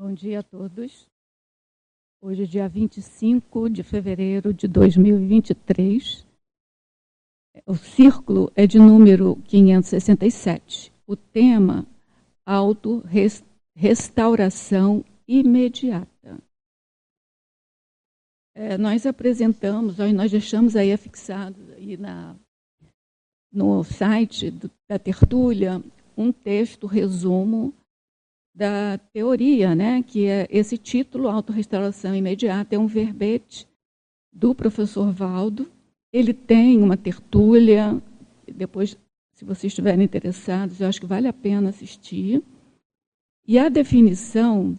Bom dia a todos. Hoje é dia 25 de fevereiro de 2023. O círculo é de número 567. O tema, auto-restauração imediata. É, nós apresentamos, nós deixamos aí afixado aí na, no site do, da tertúlia um texto resumo da teoria, né, que é esse título, Autorrestauração Imediata, é um verbete do professor Valdo. Ele tem uma tertúlia, depois, se vocês estiverem interessados, eu acho que vale a pena assistir. E a definição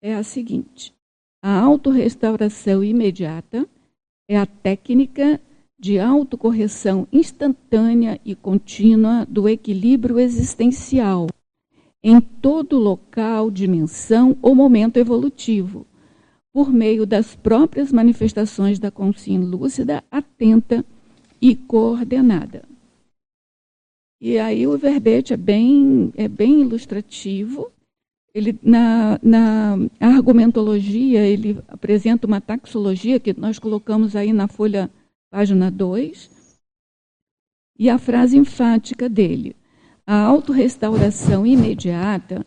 é a seguinte: a autorrestauração imediata é a técnica de autocorreção instantânea e contínua do equilíbrio existencial em todo local, dimensão ou momento evolutivo, por meio das próprias manifestações da consciência lúcida, atenta e coordenada. E aí o verbete é bem, é bem ilustrativo. Ele, na, na argumentologia, ele apresenta uma taxologia que nós colocamos aí na folha, página 2, e a frase enfática dele. A autorrestauração imediata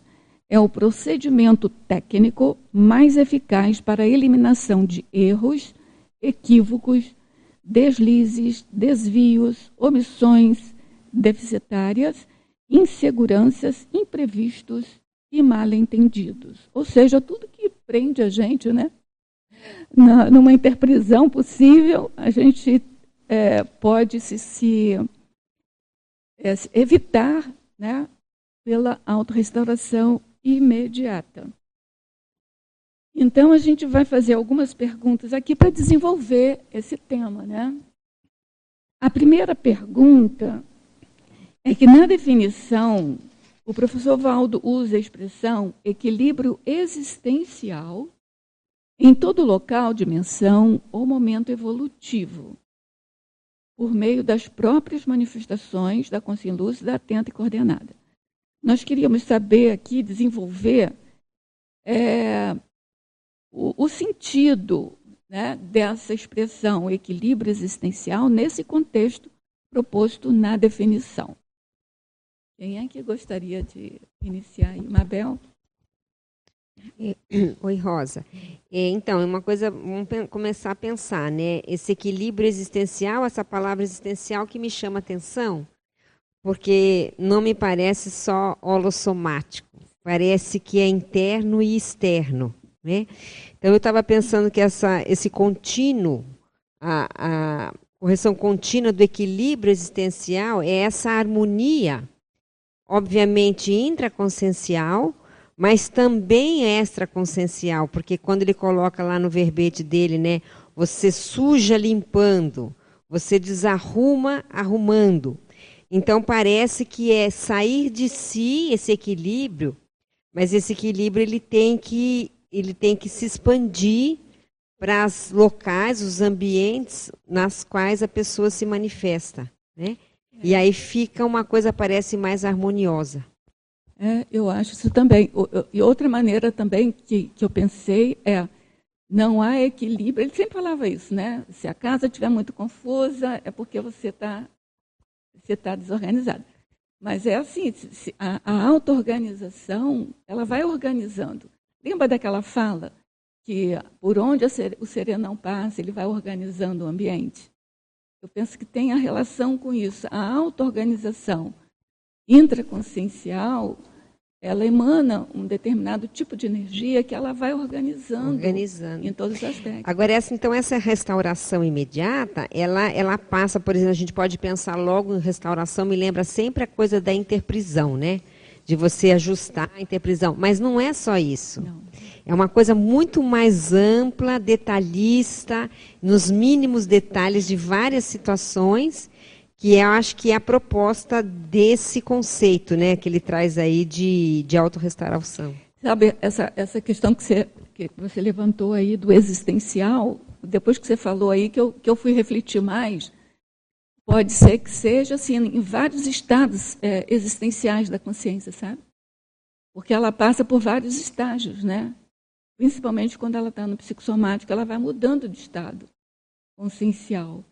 é o procedimento técnico mais eficaz para a eliminação de erros, equívocos, deslizes, desvios, omissões deficitárias, inseguranças, imprevistos e mal entendidos. Ou seja, tudo que prende a gente, né? Na, numa interprisão possível, a gente é, pode se, se é, evitar né, pela autorrestauração imediata. Então, a gente vai fazer algumas perguntas aqui para desenvolver esse tema. Né? A primeira pergunta é que, na definição, o professor Valdo usa a expressão equilíbrio existencial em todo local, dimensão ou momento evolutivo por meio das próprias manifestações da consciência lúcida, atenta e coordenada. Nós queríamos saber aqui, desenvolver é, o, o, sentido né, dessa expressão equilíbrio existencial nesse contexto proposto na definição. Quem é que gostaria de iniciar aí? Mabel? Oi, Rosa. É, então, é uma coisa, vamos começar a pensar, né? Esse equilíbrio existencial, essa palavra existencial que me chama atenção, porque não me parece só holossomático, parece que é interno e externo, né? Então, eu estava pensando que essa, esse contínuo, a, a correção contínua do equilíbrio existencial é essa harmonia, obviamente intraconsciencial, mas também é extraconsciencial, porque quando ele coloca lá no verbete dele, né, você suja limpando, você desarruma arrumando. Então parece que é sair de si esse equilíbrio, mas esse equilíbrio ele tem que ele tem que se expandir para os locais, os ambientes nas quais a pessoa se manifesta, né? E aí fica uma coisa parece mais harmoniosa. É, eu acho isso também. E outra maneira também que, que eu pensei é não há equilíbrio. Ele sempre falava isso, né? Se a casa estiver muito confusa, é porque você está você tá desorganizado. Mas é assim, a, a auto-organização, ela vai organizando. Lembra daquela fala que por onde o serenão passa, ele vai organizando o ambiente? Eu penso que tem a relação com isso. A auto-organização intraconsciencial, ela emana um determinado tipo de energia que ela vai organizando, organizando. em todos os aspectos. Agora, essa, então, essa restauração imediata, ela, ela passa, por exemplo, a gente pode pensar logo em restauração, me lembra sempre a coisa da interprisão, né? De você ajustar a interprisão. Mas não é só isso. Não. É uma coisa muito mais ampla, detalhista, nos mínimos detalhes de várias situações que eu acho que é a proposta desse conceito, né, que ele traz aí de, de autorrestauração. Sabe, essa, essa questão que você, que você levantou aí do existencial, depois que você falou aí, que eu, que eu fui refletir mais, pode ser que seja assim, em vários estados é, existenciais da consciência, sabe? porque ela passa por vários estágios, né? Principalmente quando ela está no psicossomático, ela vai mudando de estado consciencial.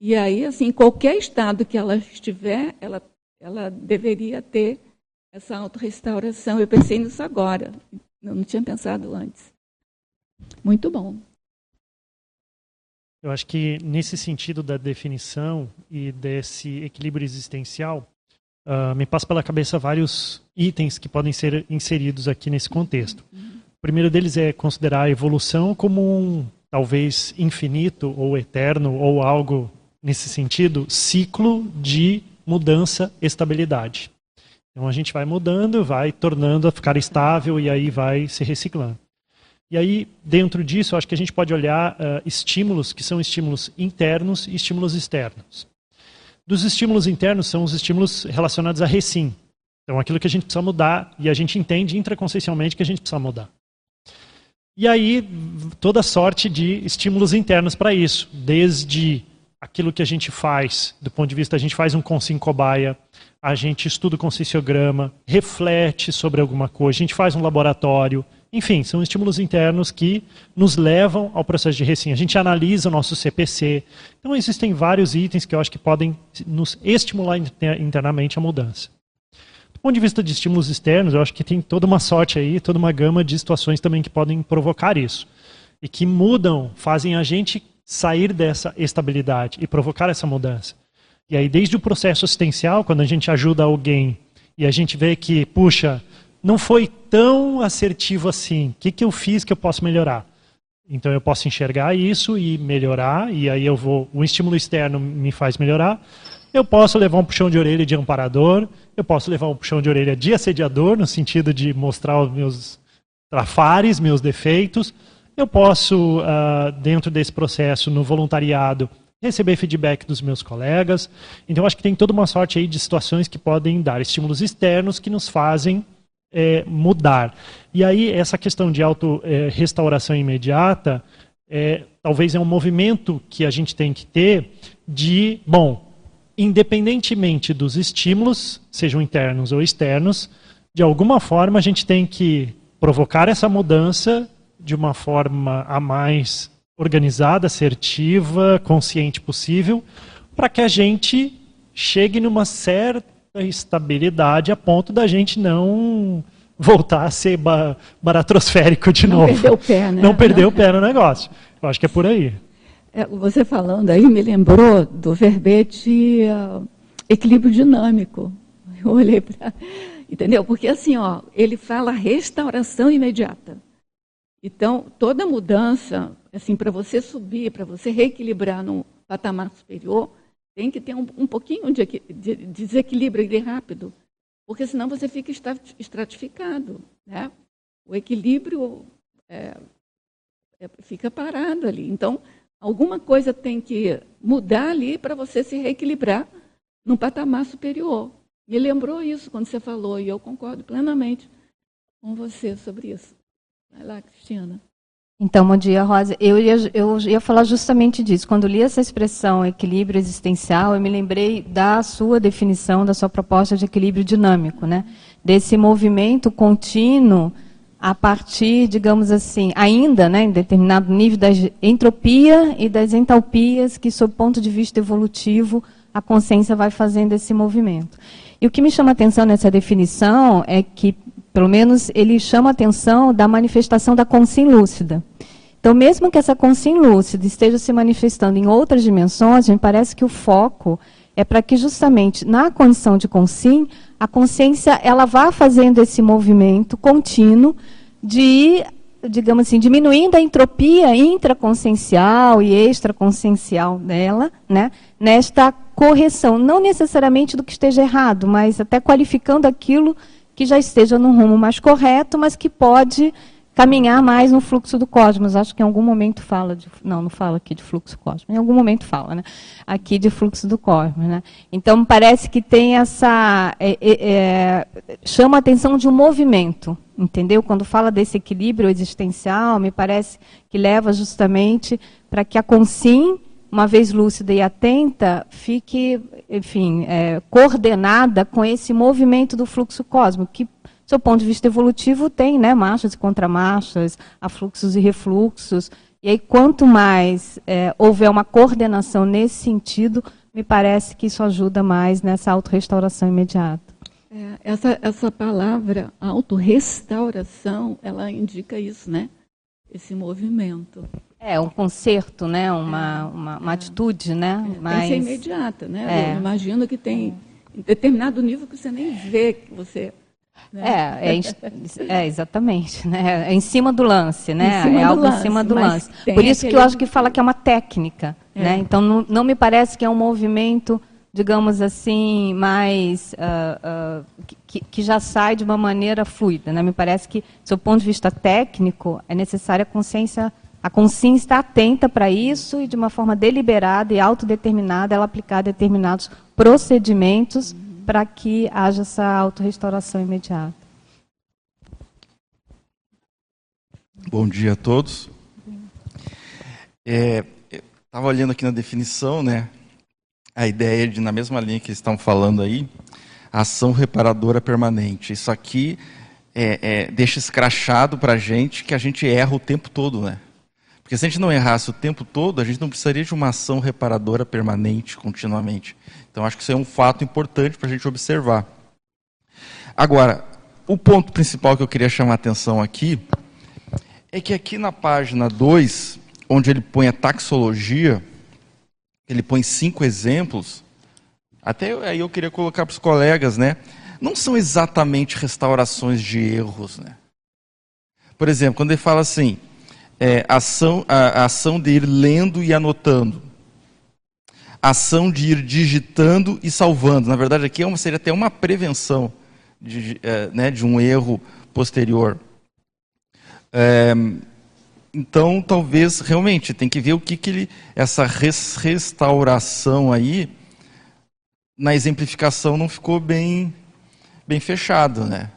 E aí, assim, qualquer estado que ela estiver, ela, ela deveria ter essa autorrestauração. Eu pensei nisso agora, eu não tinha pensado antes. Muito bom. Eu acho que nesse sentido da definição e desse equilíbrio existencial, uh, me passa pela cabeça vários itens que podem ser inseridos aqui nesse contexto. O primeiro deles é considerar a evolução como um talvez infinito ou eterno ou algo nesse sentido, ciclo de mudança, estabilidade. Então a gente vai mudando, vai tornando a ficar estável e aí vai se reciclando. E aí, dentro disso, acho que a gente pode olhar uh, estímulos que são estímulos internos e estímulos externos. Dos estímulos internos são os estímulos relacionados a recim. Então, aquilo que a gente precisa mudar e a gente entende intraconsciencialmente que a gente precisa mudar. E aí, toda sorte de estímulos internos para isso, desde aquilo que a gente faz, do ponto de vista, a gente faz um consim cobaia, a gente estuda o conscienciograma, reflete sobre alguma coisa, a gente faz um laboratório, enfim, são estímulos internos que nos levam ao processo de recim. A gente analisa o nosso CPC. Então, existem vários itens que eu acho que podem nos estimular internamente a mudança. Do ponto de vista de estímulos externos, eu acho que tem toda uma sorte aí, toda uma gama de situações também que podem provocar isso. E que mudam, fazem a gente sair dessa estabilidade e provocar essa mudança. E aí, desde o processo assistencial, quando a gente ajuda alguém e a gente vê que, puxa, não foi tão assertivo assim. O que, que eu fiz que eu posso melhorar? Então eu posso enxergar isso e melhorar, e aí eu vou. O estímulo externo me faz melhorar. Eu posso levar um puxão de orelha de amparador, eu posso levar um puxão de orelha de assediador, no sentido de mostrar os meus trafares, meus defeitos. Eu posso, uh, dentro desse processo, no voluntariado, receber feedback dos meus colegas. Então, acho que tem toda uma sorte aí de situações que podem dar estímulos externos que nos fazem é, mudar. E aí, essa questão de auto-restauração é, imediata, é, talvez é um movimento que a gente tem que ter de, bom, independentemente dos estímulos, sejam internos ou externos, de alguma forma a gente tem que provocar essa mudança de uma forma a mais organizada, assertiva, consciente possível, para que a gente chegue numa certa estabilidade a ponto da gente não voltar a ser ba baratrosférico de não novo. Não perder o pé, né? Não perder não. o pé no negócio. Eu acho que é por aí. É, você falando aí me lembrou do verbete uh, equilíbrio dinâmico. Eu olhei para. Entendeu? Porque assim, ó, ele fala restauração imediata. Então, toda mudança, assim, para você subir, para você reequilibrar no patamar superior, tem que ter um, um pouquinho de, de, desequilíbrio rápido, porque senão você fica estratificado. Né? O equilíbrio é, é, fica parado ali. Então, alguma coisa tem que mudar ali para você se reequilibrar num patamar superior. Me lembrou isso quando você falou, e eu concordo plenamente com você sobre isso. Vai lá, Cristina. Então, bom dia, Rosa. Eu ia, eu ia falar justamente disso. Quando li essa expressão equilíbrio existencial, eu me lembrei da sua definição, da sua proposta de equilíbrio dinâmico, né? Desse movimento contínuo a partir, digamos assim, ainda, né, em determinado nível da entropia e das entalpias que, sob ponto de vista evolutivo, a consciência vai fazendo esse movimento. E o que me chama a atenção nessa definição é que pelo menos ele chama a atenção da manifestação da consciência lúcida. Então, mesmo que essa consciência lúcida esteja se manifestando em outras dimensões, me parece que o foco é para que justamente na condição de consciência, a consciência ela vá fazendo esse movimento contínuo de, digamos assim, diminuindo a entropia intraconsciencial e extraconsciencial dela, né, nesta correção, não necessariamente do que esteja errado, mas até qualificando aquilo que já esteja no rumo mais correto, mas que pode caminhar mais no fluxo do cosmos. Acho que em algum momento fala de. Não, não fala aqui de fluxo cósmico. Em algum momento fala, né? Aqui de fluxo do cosmos. Né? Então, parece que tem essa. É, é, é, chama a atenção de um movimento. Entendeu? Quando fala desse equilíbrio existencial, me parece que leva justamente para que a consciência uma vez lúcida e atenta, fique, enfim, é, coordenada com esse movimento do fluxo cósmico, que do ponto de vista evolutivo, tem né, marchas e contramarchas, afluxos e refluxos. E aí, quanto mais é, houver uma coordenação nesse sentido, me parece que isso ajuda mais nessa autorrestauração imediata. É, essa, essa palavra autorrestauração, ela indica isso, né? Esse movimento. É, um conserto, né? uma, é, uma, uma é. atitude, né? É, mais... Tem que ser imediata, né? Eu imagino que tem em determinado nível que você nem vê que você né? É, é, é, exatamente, né? É em cima do lance, né? É algo lance, em cima do lance. Por isso que eu acho que fala que é uma técnica, é. né? Então não, não, me parece que é um movimento, digamos assim, mais uh, uh, que, que, já sai de uma maneira fluida, né? Me parece que, do ponto de vista técnico, é necessária a consciência, a consciência estar atenta para isso e de uma forma deliberada e autodeterminada ela aplicar determinados procedimentos para que haja essa autorrestauração imediata. Bom dia a todos. É, Estava olhando aqui na definição, né? A ideia de, na mesma linha que estão falando aí, ação reparadora permanente. Isso aqui é, é, deixa escrachado para a gente que a gente erra o tempo todo, né? Porque se a gente não errasse o tempo todo, a gente não precisaria de uma ação reparadora permanente, continuamente. Então, acho que isso é um fato importante para a gente observar. Agora, o ponto principal que eu queria chamar a atenção aqui é que aqui na página 2, onde ele põe a taxologia, ele põe cinco exemplos, até aí eu queria colocar para os colegas, né? Não são exatamente restaurações de erros, né? Por exemplo, quando ele fala assim, é, ação, a, a ação de ir lendo e anotando. Ação de ir digitando e salvando. Na verdade, aqui é uma, seria até uma prevenção de, é, né, de um erro posterior. É, então, talvez realmente tem que ver o que, que ele, essa res, restauração aí, na exemplificação, não ficou bem, bem fechado, né?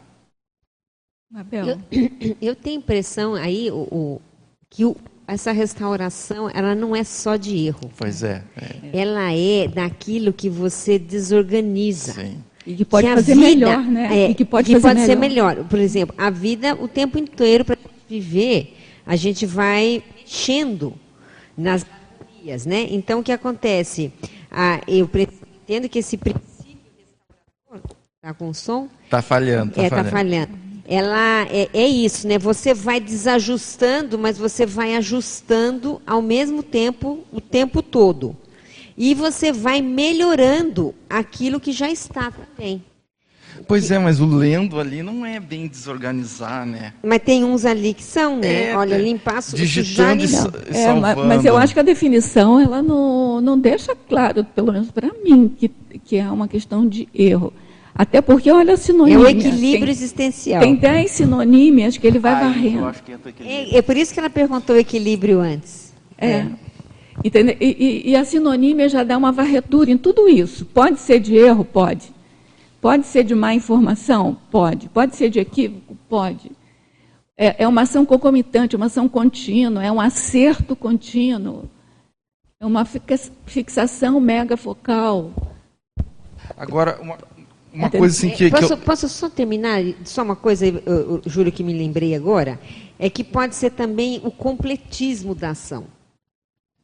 Eu, eu tenho impressão aí, o, que o, essa restauração ela não é só de erro. Pois é. é. Ela é daquilo que você desorganiza. Sim. E que pode que fazer vida, melhor, né? É, e que pode, que pode melhor. ser melhor. Por exemplo, a vida, o tempo inteiro para viver, a gente vai mexendo nas vias, né? Então, o que acontece? Ah, eu entendo que esse princípio está com som? Está falhando. Está é, falhando. Tá falhando ela é, é, isso, né? Você vai desajustando, mas você vai ajustando ao mesmo tempo, o tempo todo. E você vai melhorando aquilo que já está também. Pois é, mas o lendo ali não é bem desorganizar, né? Mas tem uns ali que são, né? É, Olha, é, limpar, digitando sujar, e, é, salvando. Mas eu acho que a definição ela não, não deixa claro, pelo menos para mim, que, que é uma questão de erro. Até porque, olha a sinonímia. É o equilíbrio tem, existencial. Tem 10 sinonímias que ele vai Ai, varrendo. É, é, por isso que ela perguntou o equilíbrio antes. É. é. Entendeu? E, e, e, a sinonímia já dá uma varredura em tudo isso. Pode ser de erro? Pode. Pode ser de má informação? Pode. Pode ser de equívoco? Pode. É, é uma ação concomitante, uma ação contínua, é um acerto contínuo, é uma fixação mega focal. Agora, uma, uma coisa assim que, posso, que eu... posso só terminar? Só uma coisa, eu, Júlio, que me lembrei agora. É que pode ser também o completismo da ação.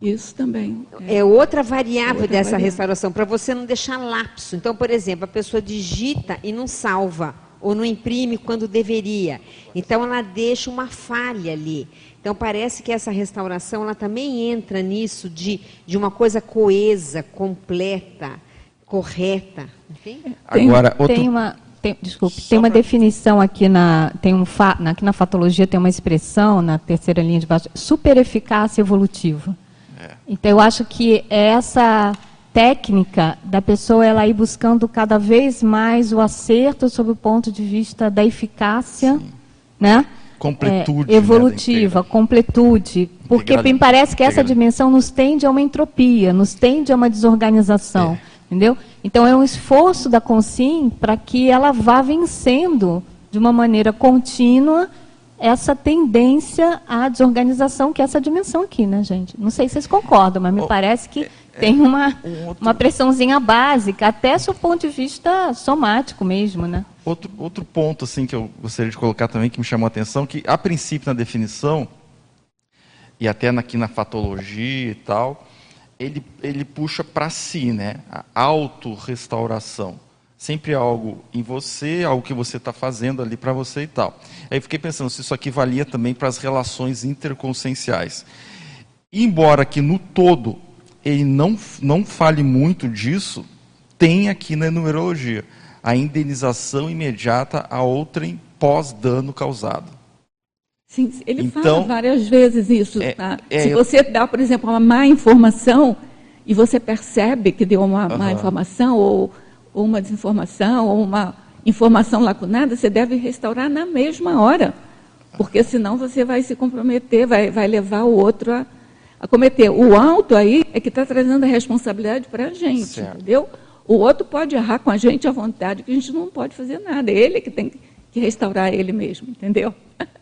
Isso também. É, é outra variável outra dessa variável. restauração, para você não deixar lapso. Então, por exemplo, a pessoa digita e não salva, ou não imprime quando deveria. Então, ela deixa uma falha ali. Então, parece que essa restauração ela também entra nisso de, de uma coisa coesa, completa correta. Agora, tem, outro... tem uma tem, desculpe, Só tem uma pra... definição aqui na tem um fa, na, aqui na fatologia tem uma expressão na terceira linha de baixo, super eficácia evolutiva. Então eu acho que essa técnica da pessoa ela ir buscando cada vez mais o acerto sob o ponto de vista da eficácia, Sim. né? Completude. É, evolutiva, né, completude. Porque me parece que essa dimensão nos tende a uma entropia, nos tende a uma desorganização. É. Entendeu? Então é um esforço da consciência para que ela vá vencendo de uma maneira contínua essa tendência à desorganização, que é essa dimensão aqui, né, gente? Não sei se vocês concordam, mas me oh, parece que é, tem uma, um outro... uma pressãozinha básica, até do ponto de vista somático mesmo, né? Outro, outro ponto assim que eu gostaria de colocar também, que me chamou a atenção, que a princípio na definição, e até aqui na fatologia e tal, ele, ele puxa para si, né? A autorrestauração sempre algo em você, algo que você está fazendo ali para você e tal. Aí fiquei pensando se isso aqui valia também para as relações interconscienciais. Embora que no todo ele não, não fale muito disso, tem aqui na numerologia a indenização imediata a outrem pós-dano causado. Sim, ele então, fala várias vezes isso. É, tá? é, Se você dá, por exemplo, uma má informação e você percebe que deu uma uh -huh. má informação ou ou uma desinformação, ou uma informação lacunada, você deve restaurar na mesma hora. Porque senão você vai se comprometer, vai, vai levar o outro a, a cometer. O alto aí é que está trazendo a responsabilidade para a gente, certo. entendeu? O outro pode errar com a gente à vontade, que a gente não pode fazer nada. Ele que tem que restaurar ele mesmo, entendeu?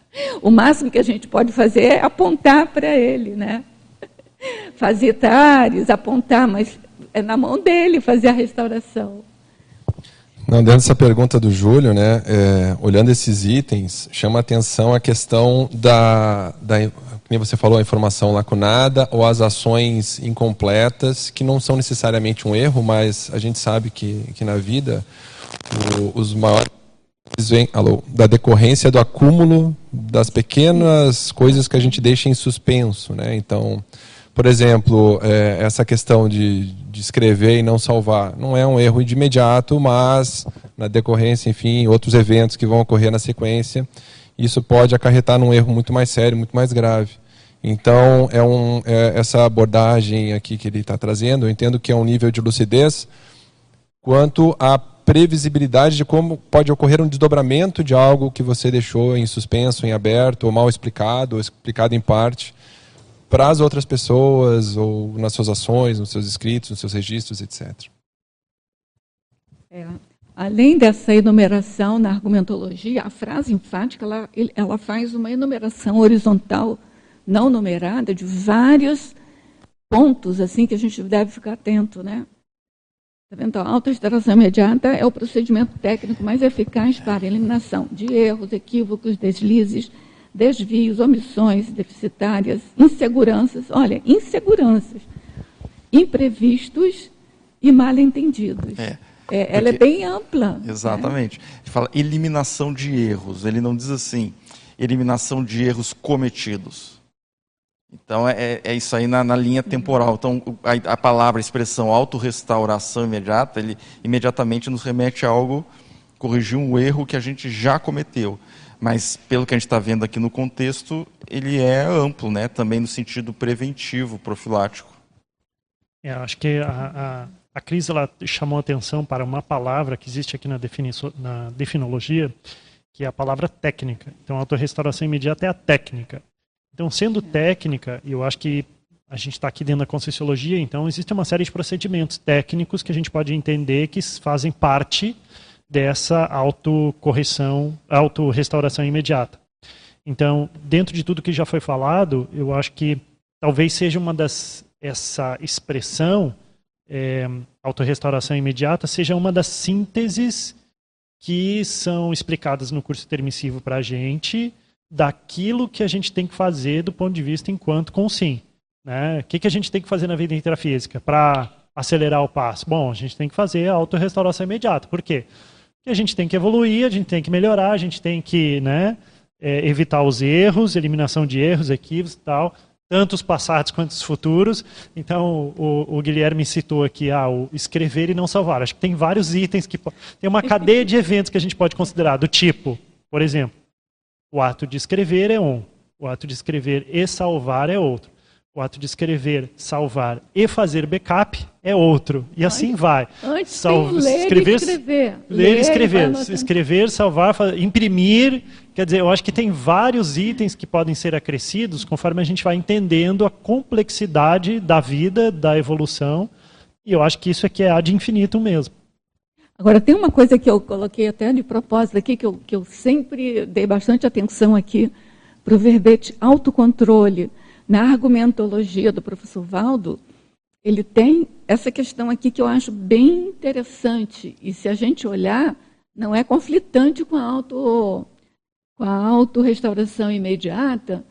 O máximo que a gente pode fazer é apontar para ele, né? Fazer tares, apontar, mas é na mão dele fazer a restauração. Não, dentro dessa pergunta do Júlio, né, é, olhando esses itens, chama atenção a questão da, da, como você falou, a informação lacunada ou as ações incompletas, que não são necessariamente um erro, mas a gente sabe que, que na vida o, os maiores vêm alô, da decorrência do acúmulo das pequenas coisas que a gente deixa em suspenso. Né? Então, por exemplo, é, essa questão de, de escrever e não salvar não é um erro de imediato, mas na decorrência, enfim, outros eventos que vão ocorrer na sequência, isso pode acarretar num erro muito mais sério, muito mais grave. Então, é, um, é essa abordagem aqui que ele está trazendo, eu entendo que é um nível de lucidez quanto à previsibilidade de como pode ocorrer um desdobramento de algo que você deixou em suspenso, em aberto, ou mal explicado, ou explicado em parte, para as outras pessoas, ou nas suas ações, nos seus escritos, nos seus registros, etc. É, além dessa enumeração na argumentologia, a frase enfática ela, ela faz uma enumeração horizontal, não numerada, de vários pontos assim que a gente deve ficar atento, né? Tá vendo? A autoextração imediata é o procedimento técnico mais eficaz para eliminação de erros, equívocos, deslizes, desvios, omissões deficitárias, inseguranças, olha, inseguranças, imprevistos e mal entendidos. É, é, ela é bem ampla. Né? Exatamente. Né? Ele fala eliminação de erros, ele não diz assim, eliminação de erros cometidos. Então é, é, é isso aí na, na, linha temporal. Então a, a palavra, a expressão autorrestauração imediata, ele imediatamente nos remete a algo, corrigir um erro que a gente já cometeu mas pelo que a gente está vendo aqui no contexto, ele é amplo, né? também no sentido preventivo, profilático. É, acho que a, a, a Cris ela chamou atenção para uma palavra que existe aqui na, na definologia, que é a palavra técnica. Então, a autorrestauração imediata é a técnica. Então, sendo técnica, eu acho que a gente está aqui dentro da Conscienciologia, então existe uma série de procedimentos técnicos que a gente pode entender que fazem parte dessa autocorreção, autorrestauração imediata. Então, dentro de tudo que já foi falado, eu acho que talvez seja uma das essa expressão é, autorrestauração imediata seja uma das sínteses que são explicadas no curso intermissivo para a gente daquilo que a gente tem que fazer do ponto de vista enquanto consim. Né? O que, que a gente tem que fazer na vida intrafísica para acelerar o passo? Bom, a gente tem que fazer a autorrestauração imediata. Por quê? Que a gente tem que evoluir, a gente tem que melhorar, a gente tem que né, é, evitar os erros, eliminação de erros, equívocos e tal, tanto os passados quanto os futuros. Então, o, o, Guilherme citou aqui ah, o escrever e não salvar. Acho que tem vários itens que tem uma cadeia de eventos que a gente pode considerar, do tipo, por exemplo, o ato de escrever é um, o ato de escrever e salvar é outro. O ato de escrever, salvar e fazer backup é outro. E assim vai. Antes Sal ler escrever, e escrever. Ler e escrever. Escrever, salvar, imprimir. Quer dizer, eu acho que tem vários itens que podem ser acrescidos conforme a gente vai entendendo a complexidade da vida, da evolução. E eu acho que isso aqui é ad infinitum mesmo. Agora, tem uma coisa que eu coloquei até de propósito aqui, que eu, que eu sempre dei bastante atenção aqui para o verbete autocontrole, na argumentologia do professor Valdo, ele tem essa questão aqui que eu acho bem interessante. E se a gente olhar, não é conflitante com a auto com a autorrestauração imediata,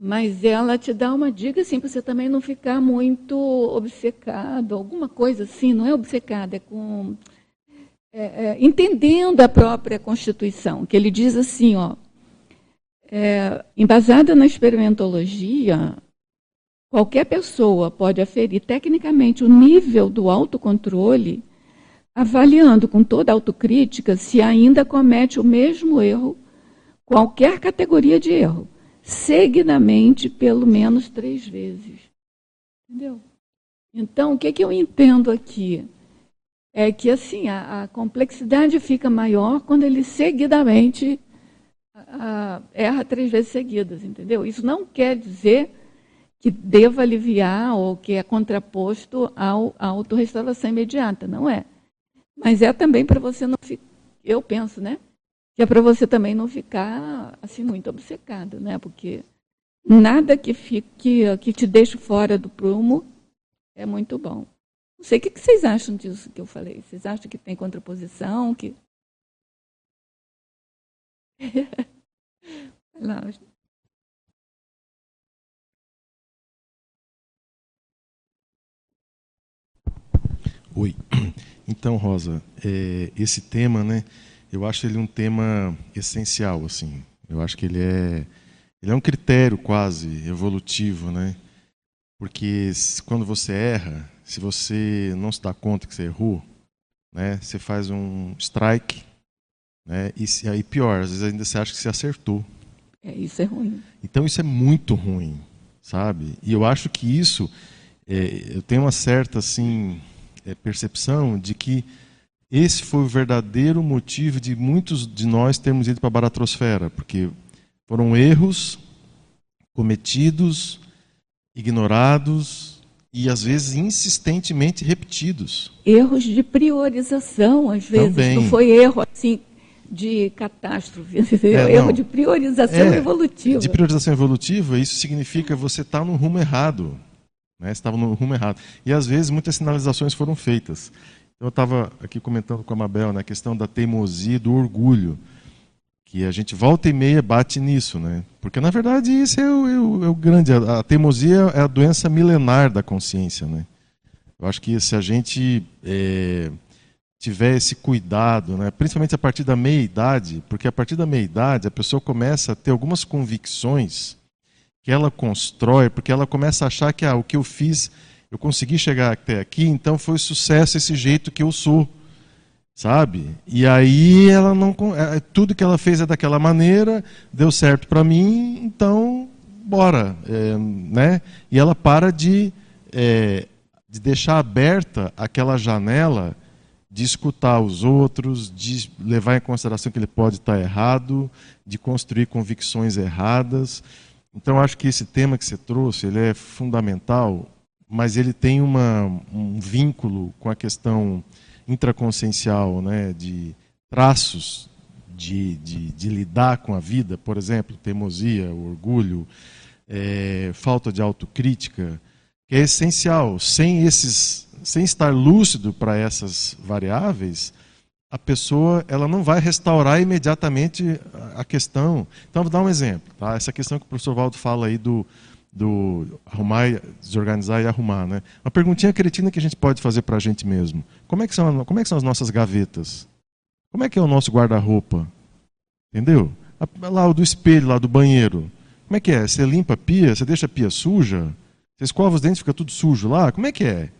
mas ela te dá uma dica assim para você também não ficar muito obcecado, alguma coisa assim, não é obcecado, é com é, é, entendendo a própria Constituição, que ele diz assim, ó, é, embasada na experimentologia, qualquer pessoa pode aferir tecnicamente o nível do autocontrole, avaliando com toda autocrítica se ainda comete o mesmo erro, qualquer categoria de erro, seguidamente pelo menos três vezes. Entendeu? Então, o que, que eu entendo aqui? é que assim a, a complexidade fica maior quando ele seguidamente a, erra três vezes seguidas, entendeu? Isso não quer dizer que deva aliviar ou que é contraposto ao, à autorrestauração imediata, não é. Mas é também para você não ficar, eu penso, né? Que é para você também não ficar assim muito obcecado, né? Porque nada que fique que te deixe fora do prumo é muito bom. Não sei o que vocês acham disso que eu falei. Vocês acham que tem contraposição? Que... Oi. Então, Rosa, é, esse tema, né? Eu acho ele um tema essencial, assim. Eu acho que ele é, ele é um critério quase evolutivo, né? Porque quando você erra, se você não se dá conta que você errou, né, você faz um strike, né, e aí pior, às vezes ainda você acha que você acertou. É, isso é ruim. Então isso é muito ruim, sabe? E eu acho que isso, é, eu tenho uma certa assim percepção de que esse foi o verdadeiro motivo de muitos de nós termos ido para a baratrosfera, porque foram erros cometidos, ignorados, e às vezes insistentemente repetidos. Erros de priorização, às vezes. Também. Não foi erro assim de catástrofe, é, erro de priorização é, evolutiva. De priorização evolutiva, isso significa você estar tá no rumo errado. Né? Você estava no rumo errado. E às vezes muitas sinalizações foram feitas. Então, eu estava aqui comentando com a Mabel na né, questão da teimosia, do orgulho que a gente volta e meia bate nisso, né? Porque na verdade isso é o, é o, é o grande, a, a, teimosia é a doença milenar da consciência, né? Eu acho que se a gente é, tiver esse cuidado, né, principalmente a partir da meia idade, porque a partir da meia idade a pessoa começa a ter algumas convicções que ela constrói, porque ela começa a achar que ah, o que eu fiz, eu consegui chegar até aqui, então foi sucesso esse jeito que eu sou sabe? E aí ela não é, é, tudo que ela fez é daquela maneira, deu certo para mim, então bora, é, né? E ela para de, é, de deixar aberta aquela janela de escutar os outros, de levar em consideração que ele pode estar errado, de construir convicções erradas. Então acho que esse tema que você trouxe ele é fundamental, mas ele tem uma, um vínculo com a questão intraconsciencial, né, de traços de, de, de, lidar com a vida, por exemplo, teimosia, orgulho, é, falta de autocrítica, que é essencial. Sem esses, sem estar lúcido para essas variáveis, a pessoa ela não vai restaurar imediatamente a questão. Então, vou dar um exemplo. Tá? Essa questão que o professor Valdo fala aí do, do arrumar, desorganizar e arrumar, né? Uma perguntinha cretina que a gente pode fazer para a gente mesmo. Como é que são, como é que são as nossas gavetas? Como é que é o nosso guarda-roupa? Entendeu? Lá o do espelho, lá do banheiro. Como é que é? Você limpa a pia? Você deixa a pia suja? Você escova os dentes, fica tudo sujo lá? Como é que é?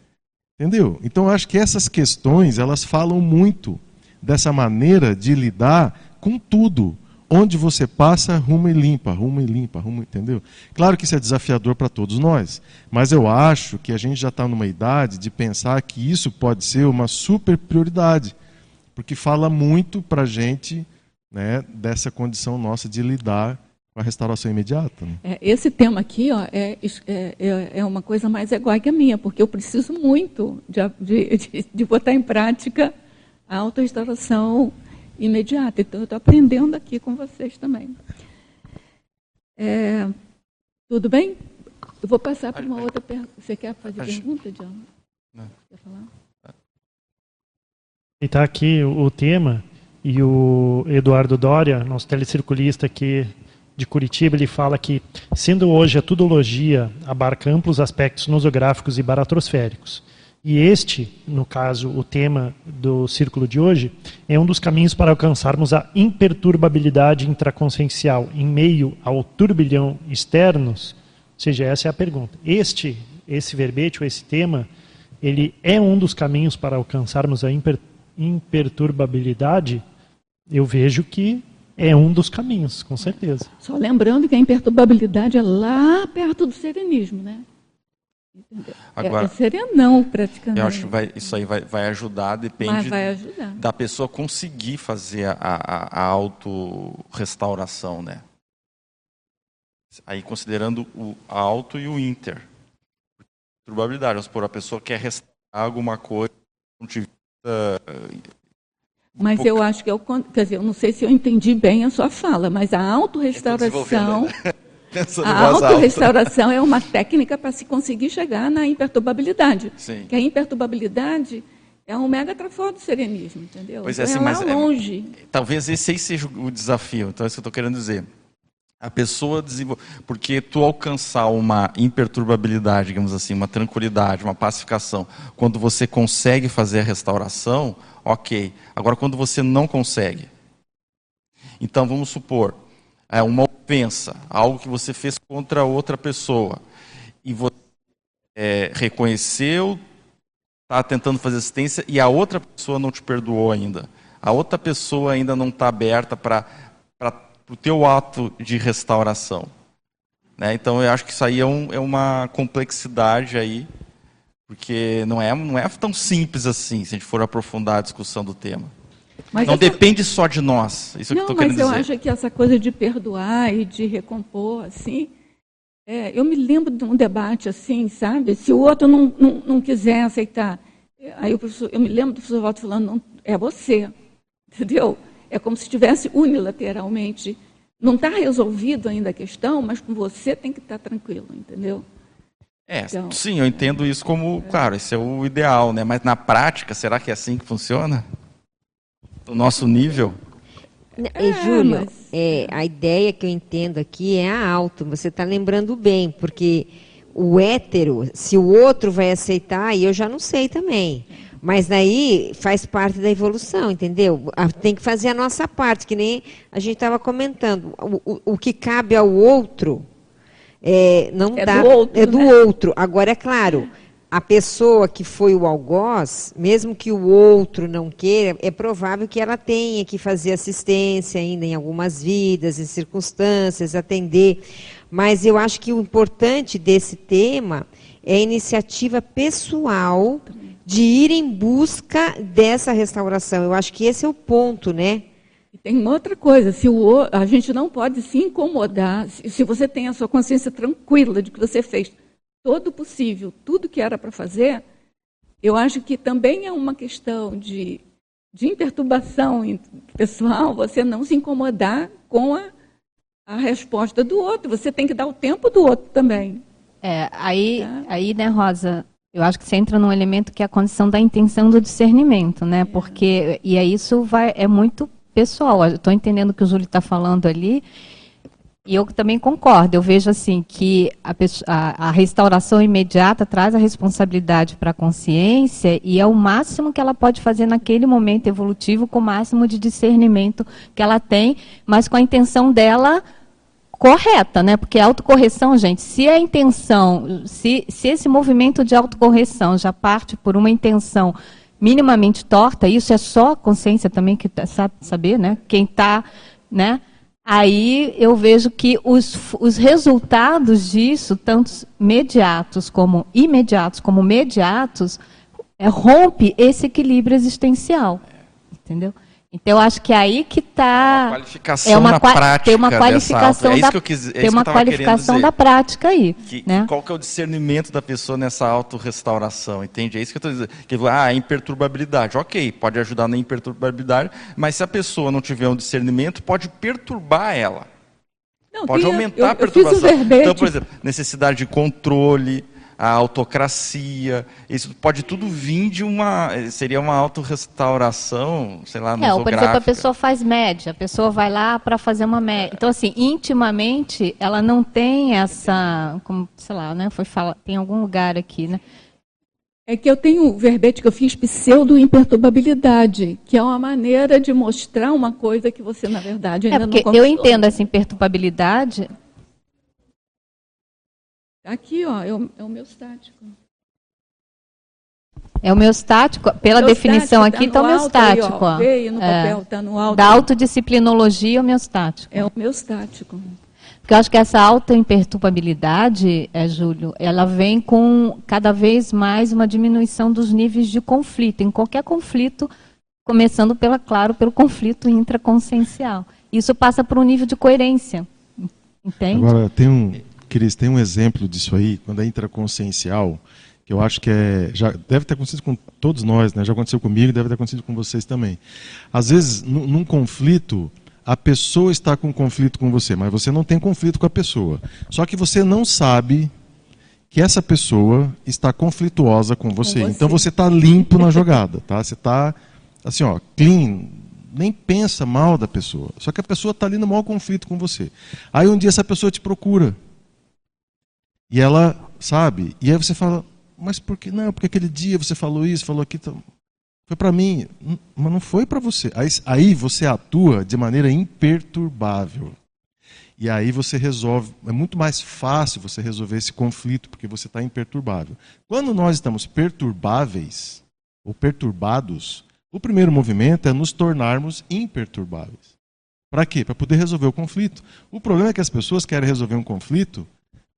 Entendeu? Então eu acho que essas questões, elas falam muito dessa maneira de lidar com tudo onde você passa, arruma e limpa, arruma e limpa, arruma, entendeu? Claro que isso é desafiador para todos nós, mas eu acho que a gente já está numa idade de pensar que isso pode ser uma super prioridade, porque fala muito para a gente né, dessa condição nossa de lidar com a restauração imediata. Né? É, esse tema aqui ó, é, é, é, é uma coisa mais egóica minha, porque eu preciso muito de, de, de botar em prática a auto-restauração imediata. Então, eu estou aprendendo aqui com vocês também. É, tudo bem? Eu vou passar para uma outra pergunta. Você quer fazer Acho- pergunta, John? Não. Quer falar? E está aqui o o tema, e o Eduardo Doria, nosso telecirculista aqui de Curitiba, ele fala que, sendo hoje a tudologia abarca amplos aspectos nosográficos e baratrosféricos, e este, no caso, o tema do círculo de hoje, é um dos caminhos para alcançarmos a imperturbabilidade intraconsciencial em meio ao turbilhão externos, ou seja, essa é a pergunta. Este, esse verbete ou esse tema, ele é um dos caminhos para alcançarmos a imper- imperturbabilidade? Eu vejo que é um dos caminhos, com certeza. Só lembrando que a imperturbabilidade é lá perto do serenismo, né? É- Agora- é serenão, praticamente. Eu acho que vai- isso aí vai, vai ajudar, depende vai ajudar. da pessoa conseguir fazer a, a, a auto-restauração, né? Aí considerando o auto e o inter. Probabilidade, vamos supor, a pessoa quer restaurar alguma coisa, não tive Mas eu acho que eu, quer dizer, eu não sei se eu entendi bem a sua fala, mas a autorrestauração, pensando a autorrestauração é uma técnica para se conseguir chegar na imperturbabilidade. Sim. Que a imperturbabilidade é um mega trafó do serenismo, entendeu? Pois é, então assim, é mas é- longe. Talvez esse aí seja o desafio. Então é isso que eu estou querendo dizer. A pessoa desenvolve. Porque tu alcançar uma imperturbabilidade, digamos assim, uma tranquilidade, uma pacificação, quando você consegue fazer a restauração, ok. Agora, quando você não consegue. Então, vamos supor, é uma ofensa, algo que você fez contra outra pessoa, e você é, reconheceu, está tentando fazer assistência, e a outra pessoa não te perdoou ainda. A outra pessoa ainda não está aberta para o teu ato de restauração. Né? Então, eu acho que isso aí é, um- é uma complexidade aí, porque não é, não é tão simples assim, se a gente for aprofundar a discussão do tema. Mas não essa- depende só de nós. Isso é o que Não, eu mas eu dizer. acho que essa coisa de perdoar e de recompor, assim, é, eu me lembro de um debate assim, sabe? Se o outro não, não, não quiser aceitar, aí o professor, eu me lembro do professor Walter falando, não, é você, entendeu? É como se estivesse unilateralmente, não está resolvido ainda a questão, mas com você tem que estar tranquilo, entendeu? É, Então- sim, eu entendo isso como, claro, esse é o ideal, né? Mas na prática, será que é assim que funciona? No nosso nível? É, e, Júlio, mas- é, a ideia que eu entendo aqui é a auto. Você está lembrando bem, porque o hétero, se o outro vai aceitar, aí eu já não sei também. Mas daí faz parte da evolução, entendeu? Tem que fazer a nossa parte, que nem a gente estava comentando. O, o- o que cabe ao outro é, não É dá. do outro, é do né? outro. Agora, é claro, a pessoa que foi o algoz, mesmo que o outro não queira, é provável que ela tenha que fazer assistência ainda em algumas vidas, em circunstâncias, atender. Mas eu acho que o importante desse tema é a iniciativa pessoal de ir em busca dessa restauração. Eu acho que esse é o ponto, né? Tem uma outra coisa, se o- a gente não pode se incomodar, se, se você tem a sua consciência tranquila de que você fez todo possível, tudo que era para fazer, eu acho que também é uma questão de, de imperturbação in- pessoal, você não se incomodar com a, a resposta do outro. Você tem que dar o tempo do outro também. É, aí, Tá. aí, né, Rosa, eu acho que você entra num elemento que é a condição da intenção do discernimento, né? Porque, e aí isso vai, é muito pessoal. Eu estou entendendo o que o Júlio está falando ali, e eu também concordo. Eu vejo assim que a, a- a restauração imediata traz a responsabilidade para a consciência e é o máximo que ela pode fazer naquele momento evolutivo, com o máximo de discernimento que ela tem, mas com a intenção dela correta, né? Porque a autocorreção, gente, se a intenção, se, se esse movimento de autocorreção já parte por uma intenção minimamente torta, isso é só a consciência também que tá- sabe saber, né? Quem está, né? Aí eu vejo que os, os resultados disso, tanto mediatos como imediatos, como mediatos, é, rompe esse equilíbrio existencial, entendeu? Então eu acho que é aí que está Qualificação é uma na prática tem uma dessa qualificação auto- é isso que eu quis- é tem que eu uma qualificação da prática aí, Que- né? Qual que é o discernimento da pessoa nessa autorrestauração, entende? É isso que eu estou dizendo. Que, ah, imperturbabilidade. Ok, pode ajudar na imperturbabilidade, mas se a pessoa não tiver um discernimento, pode perturbar ela. Não, pode aumentar eu, a perturbação. então, por exemplo, necessidade de controle, a autocracia, isso pode tudo vir de uma. Seria uma autorrestauração, sei lá, É, por exemplo, a pessoa faz média, a pessoa vai lá para fazer uma média. Então, assim, intimamente, ela não tem essa. Como, sei lá, né? Foi falar, tem algum lugar aqui, né? É que eu tenho um verbete que eu fiz pseudo-imperturbabilidade, que é uma maneira de mostrar uma coisa que você, na verdade, ainda é porque não Eu entendo essa imperturbabilidade Aqui, ó, é o, é o meu estático. É o meu estático, pela meu definição aqui está tá o meu estático. Ó, veio no é, papel, tá no alto. Da autodisciplinologia, o meu estático. É o meu estático. Porque eu acho que essa alta imperturbabilidade, é, Júlio, ela vem com cada vez mais uma diminuição dos níveis de conflito, em qualquer conflito, começando, pela, claro, pelo conflito intraconsciencial. Isso passa por um nível de coerência. Entende? Agora, tem um, Cris, tem um exemplo disso aí, quando é intraconsciencial, que eu acho que é. Já deve ter acontecido com todos nós, né? já aconteceu comigo, deve ter acontecido com vocês também. Às vezes, num, num conflito, a pessoa está com conflito com você, mas você não tem conflito com a pessoa. Só que você não sabe que essa pessoa está conflituosa com você. Com você. Então você está limpo na jogada, tá? Você está assim, ó, clean, nem pensa mal da pessoa. Só que a pessoa está ali no maior conflito com você. Aí um dia essa pessoa te procura. E ela, sabe? E aí você fala, mas por que não? Porque aquele dia você falou isso, falou aquilo. Foi para mim, mas não foi para você. Aí, aí você atua de maneira imperturbável. E aí você resolve, é muito mais fácil você resolver esse conflito, porque você está imperturbável. Quando nós estamos perturbáveis, ou perturbados, o primeiro movimento é nos tornarmos imperturbáveis. Para quê? Para poder resolver o conflito. O problema é que as pessoas querem resolver um conflito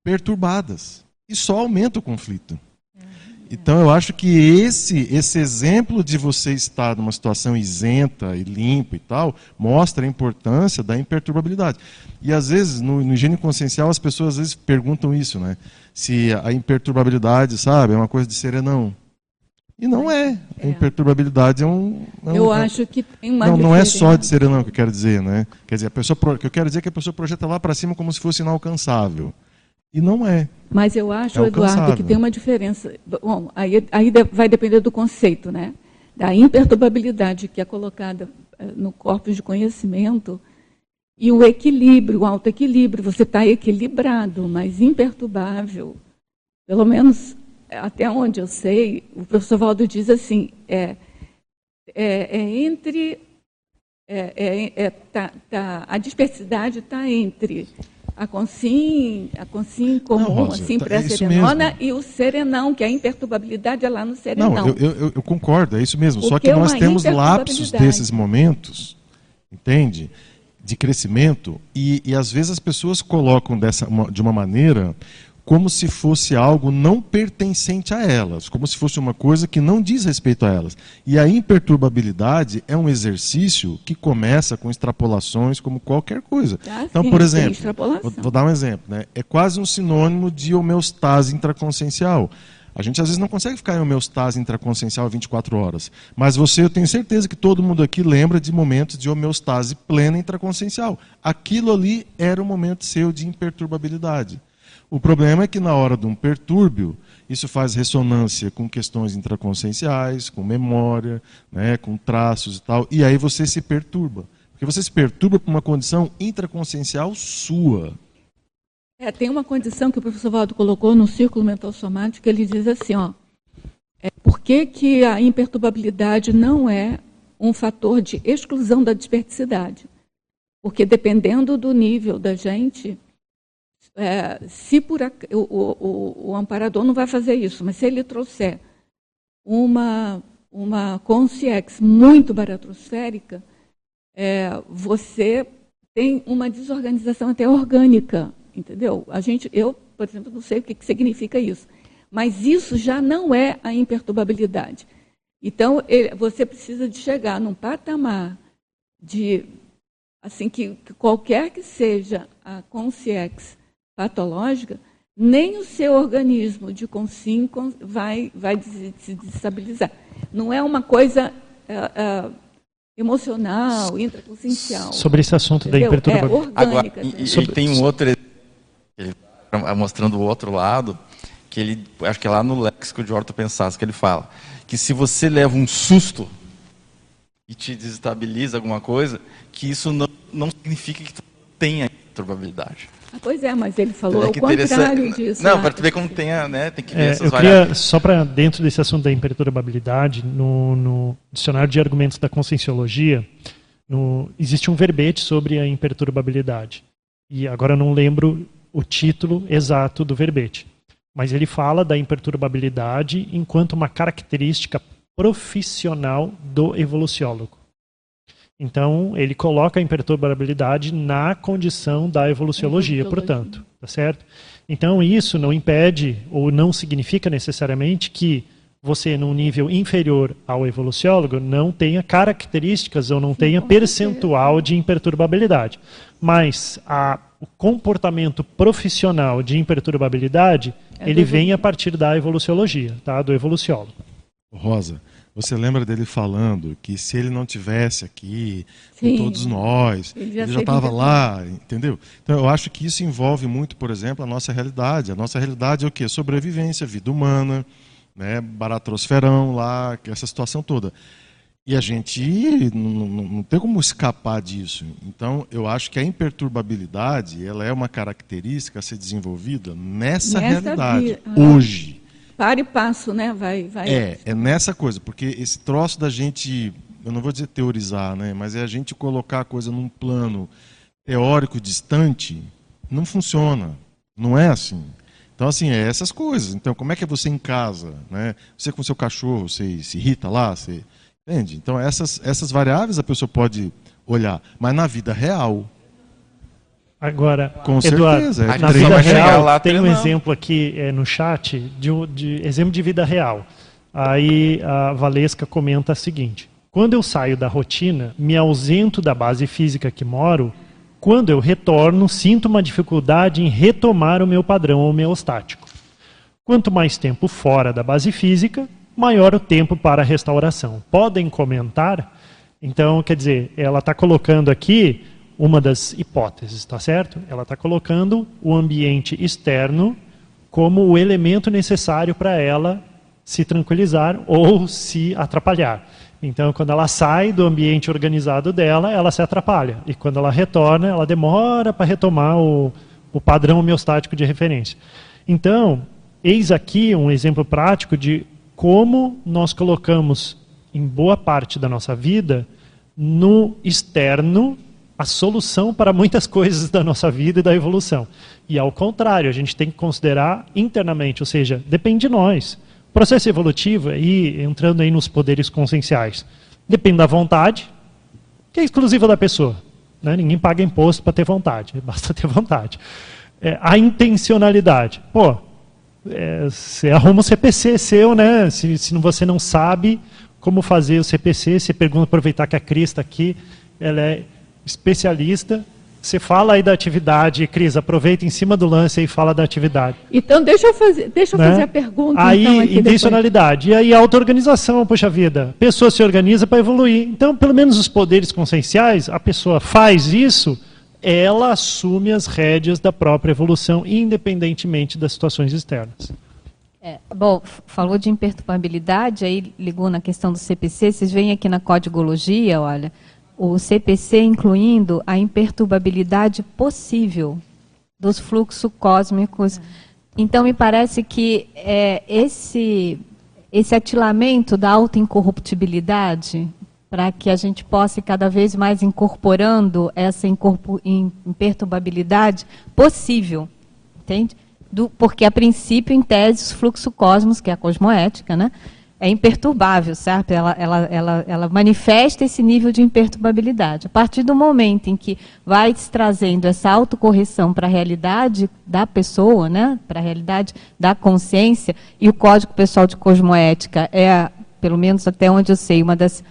perturbadas. E só aumenta o conflito. Então eu acho que esse esse exemplo de você estar numa situação isenta e limpa e tal mostra a importância da imperturbabilidade. E às vezes no, no higiene consciencial as pessoas às vezes perguntam isso, né? Se a imperturbabilidade, sabe, é uma coisa de serenão. E não é. A é. imperturbabilidade é um. É um eu é acho que tem uma. Não, não é só de serenão que eu quero dizer, né? Quer dizer, a pessoa, que eu quero dizer é que a pessoa projeta lá para cima como se fosse inalcançável. E não é. Mas eu acho, é Eduardo, que tem uma diferença. Bom, aí, aí vai depender do conceito, né? Da imperturbabilidade que é colocada eh, no corpo de conhecimento e o equilíbrio, o alto equilíbrio. Você está equilibrado, mas imperturbável. Pelo menos até onde eu sei, o professor Valdo diz assim: é, é, é entre. É, é, é tá, tá, a dispersidade está entre a consim, a consim comum, não, Rosa, assim, tá, pré-serenona, e o serenão, que a imperturbabilidade é lá no serenão. Não, eu, eu, eu concordo, é isso mesmo. Porque Só que nós temos lapsos desses momentos, entende? De crescimento, e, e às vezes as pessoas colocam dessa, uma, de uma maneira como se fosse algo não pertencente a elas, como se fosse uma coisa que não diz respeito a elas. E a imperturbabilidade é um exercício que começa com extrapolações como qualquer coisa. Ah, então, sim, por exemplo, vou, vou, dar um exemplo, né? É quase um sinônimo de homeostase intraconsciencial. A gente às vezes não consegue ficar em homeostase intraconsciencial 24 horas, mas você, eu tenho certeza que todo mundo aqui lembra de momentos de homeostase plena intraconsciencial. Aquilo ali era um momento seu de imperturbabilidade. O problema é que na hora de um pertúrbio, isso faz ressonância com questões intraconscienciais, com memória, né, com traços e tal, e aí você se perturba. Porque você se perturba por uma condição intraconsciencial sua. É, tem uma condição que o professor Valdo colocou no círculo mental somático, ele diz assim, ó, é, por que, que a imperturbabilidade não é um fator de exclusão da desperticidade? Porque dependendo do nível da gente, é, se por o, o, o, amparador não vai fazer isso, mas se ele trouxer uma, uma consciex muito baratrosférica, é, você tem uma desorganização até orgânica, entendeu? A gente, eu, por exemplo, não sei o que, que significa isso, mas isso já não é a imperturbabilidade. Então, ele, você precisa de chegar num patamar de, assim, que, que qualquer que seja a consciex patológica, nem o seu organismo de consim vai, vai se desestabilizar. Não é uma coisa é, é, emocional, intraconsciencial. Sobre esse assunto da Entendeu? imperturbabilidade. É orgânica. Agora, e, e também. tem um outro ele tá mostrando o outro lado, que ele acho que é lá no léxico de ortopensas que ele fala que se você leva um susto e te desestabiliza alguma coisa, que isso não, não significa que tu tenha perturbabilidade. Pois é, mas ele falou É interessante- contrário disso. Não, né? para tu ver como tem, a, né, tem que ver É, essas eu variáveis. queria, só para dentro desse assunto da imperturbabilidade, no, no dicionário de argumentos da conscienciologia, no- existe um verbete sobre a imperturbabilidade. E agora eu não lembro o título exato do verbete. Mas ele fala da imperturbabilidade enquanto uma característica profissional do evoluciólogo. Então, ele coloca a imperturbabilidade na condição da evoluciologia, portanto, tá certo? Então, isso não impede ou não significa necessariamente que você, num nível inferior ao evoluciólogo, não tenha características ou não tenha percentual de imperturbabilidade. Mas a- o comportamento profissional de imperturbabilidade, É ele vem a partir da evoluciologia, tá? do evoluciólogo. Rosa, você lembra dele falando que se ele não tivesse aqui Sim. com todos nós, Ele ele já estava lá, entendeu? Então eu acho que isso envolve muito, por exemplo, a nossa realidade. A nossa realidade é o quê? Sobrevivência, vida humana, né? baratrosferão lá, que essa situação toda. E a gente não, não- não tem como escapar disso. Então, eu acho que a imperturbabilidade ela é uma característica a ser desenvolvida nessa, Nessa realidade, vida. Ah. hoje. Para e passo, né? Vai, vai. É, é nessa coisa, porque esse troço da gente, eu não vou dizer teorizar, né, mas é a gente colocar a coisa num plano teórico distante, não funciona. Não é assim. Então, assim, é essas coisas. Então, como é que é você em casa, né? Você com seu cachorro, você se irrita lá, você... Entende? Então, essas, essas variáveis a pessoa pode olhar, mas na vida real, Agora, Com Eduardo, certeza, é na vida real, tem um exemplo aqui é, no chat, de, um- de exemplo de vida real. Aí a Valesca comenta o seguinte: quando eu saio da rotina, me ausento da base física que moro, quando eu retorno, sinto uma dificuldade em retomar o meu padrão homeostático. Quanto mais tempo fora da base física, maior o tempo para a restauração. Podem comentar? Então, quer dizer, ela está colocando aqui uma das hipóteses, está certo? Ela está colocando o ambiente externo como o elemento necessário para ela se tranquilizar ou se atrapalhar. Então, quando ela sai do ambiente organizado dela, ela se atrapalha. E quando ela retorna, ela demora para retomar o, o padrão homeostático de referência. Então, eis aqui um exemplo prático de como nós colocamos em boa parte da nossa vida no externo a solução para muitas coisas da nossa vida e da evolução. E ao contrário, a gente tem que considerar internamente, ou seja, depende de nós. O processo evolutivo, aí, entrando aí nos poderes conscienciais, depende da vontade, que é exclusiva da pessoa. né? Ninguém paga imposto para ter vontade, basta ter vontade. É, a intencionalidade. Pô, é, você arruma o CPC seu, né? Se, se você não sabe como fazer o CPC, você pergunta, aproveitar que a Cris está aqui, ela é especialista. Você fala aí da atividade, Cris, aproveita em cima do lance e fala da atividade. Então, deixa eu fazer, deixa eu né? fazer a pergunta. Aí, então, aqui depois. intencionalidade. E aí, auto-organização, poxa vida. A pessoa se organiza para evoluir. Então, pelo menos os poderes conscienciais, a pessoa faz isso, ela assume as rédeas da própria evolução, independentemente das situações externas. É, bom, falou de imperturbabilidade, aí ligou na questão do CPC. Vocês veem aqui na codigologia, olha, o CPC incluindo a imperturbabilidade possível dos fluxos cósmicos. Então, me parece que é, esse, esse atilamento da autoincorruptibilidade, para que a gente possa ir cada vez mais incorporando essa imperturbabilidade possível, entende? Do- porque, a princípio, em tese, os fluxos cosmos, que é a cosmoética, né, é imperturbável, certo? Ela, ela, ela, ela manifesta esse nível de imperturbabilidade. A partir do momento em que vai se trazendo essa autocorreção para a realidade da pessoa, né, para a realidade da consciência, e o Código Pessoal de Cosmoética é, pelo menos até onde eu sei, uma das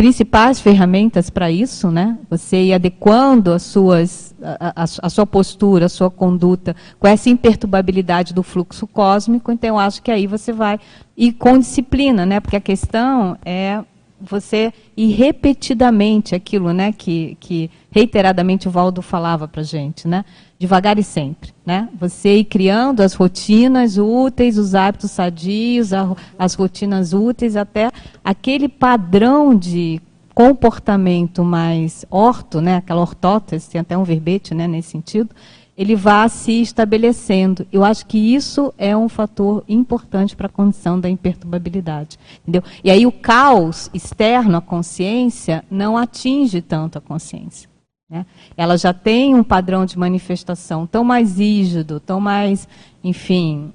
principais ferramentas para isso, né? Você ir adequando as suas, a, a- a sua postura, a sua conduta com essa imperturbabilidade do fluxo cósmico. Então, eu acho que aí você vai e com disciplina, né? Porque a questão é você ir repetidamente aquilo, né, que, que reiteradamente o Valdo falava para gente, né, devagar e sempre, né, você ir criando as rotinas úteis, os hábitos sadios, a, as rotinas úteis, até aquele padrão de comportamento mais orto, né, aquela ortótese, tem até um verbete, né, nesse sentido, ele vá se estabelecendo. Eu acho que isso é um fator importante para a condição da imperturbabilidade. Entendeu? E aí o caos externo à consciência não atinge tanto a consciência. Né? Ela já tem um padrão de manifestação tão mais rígido, tão mais, enfim,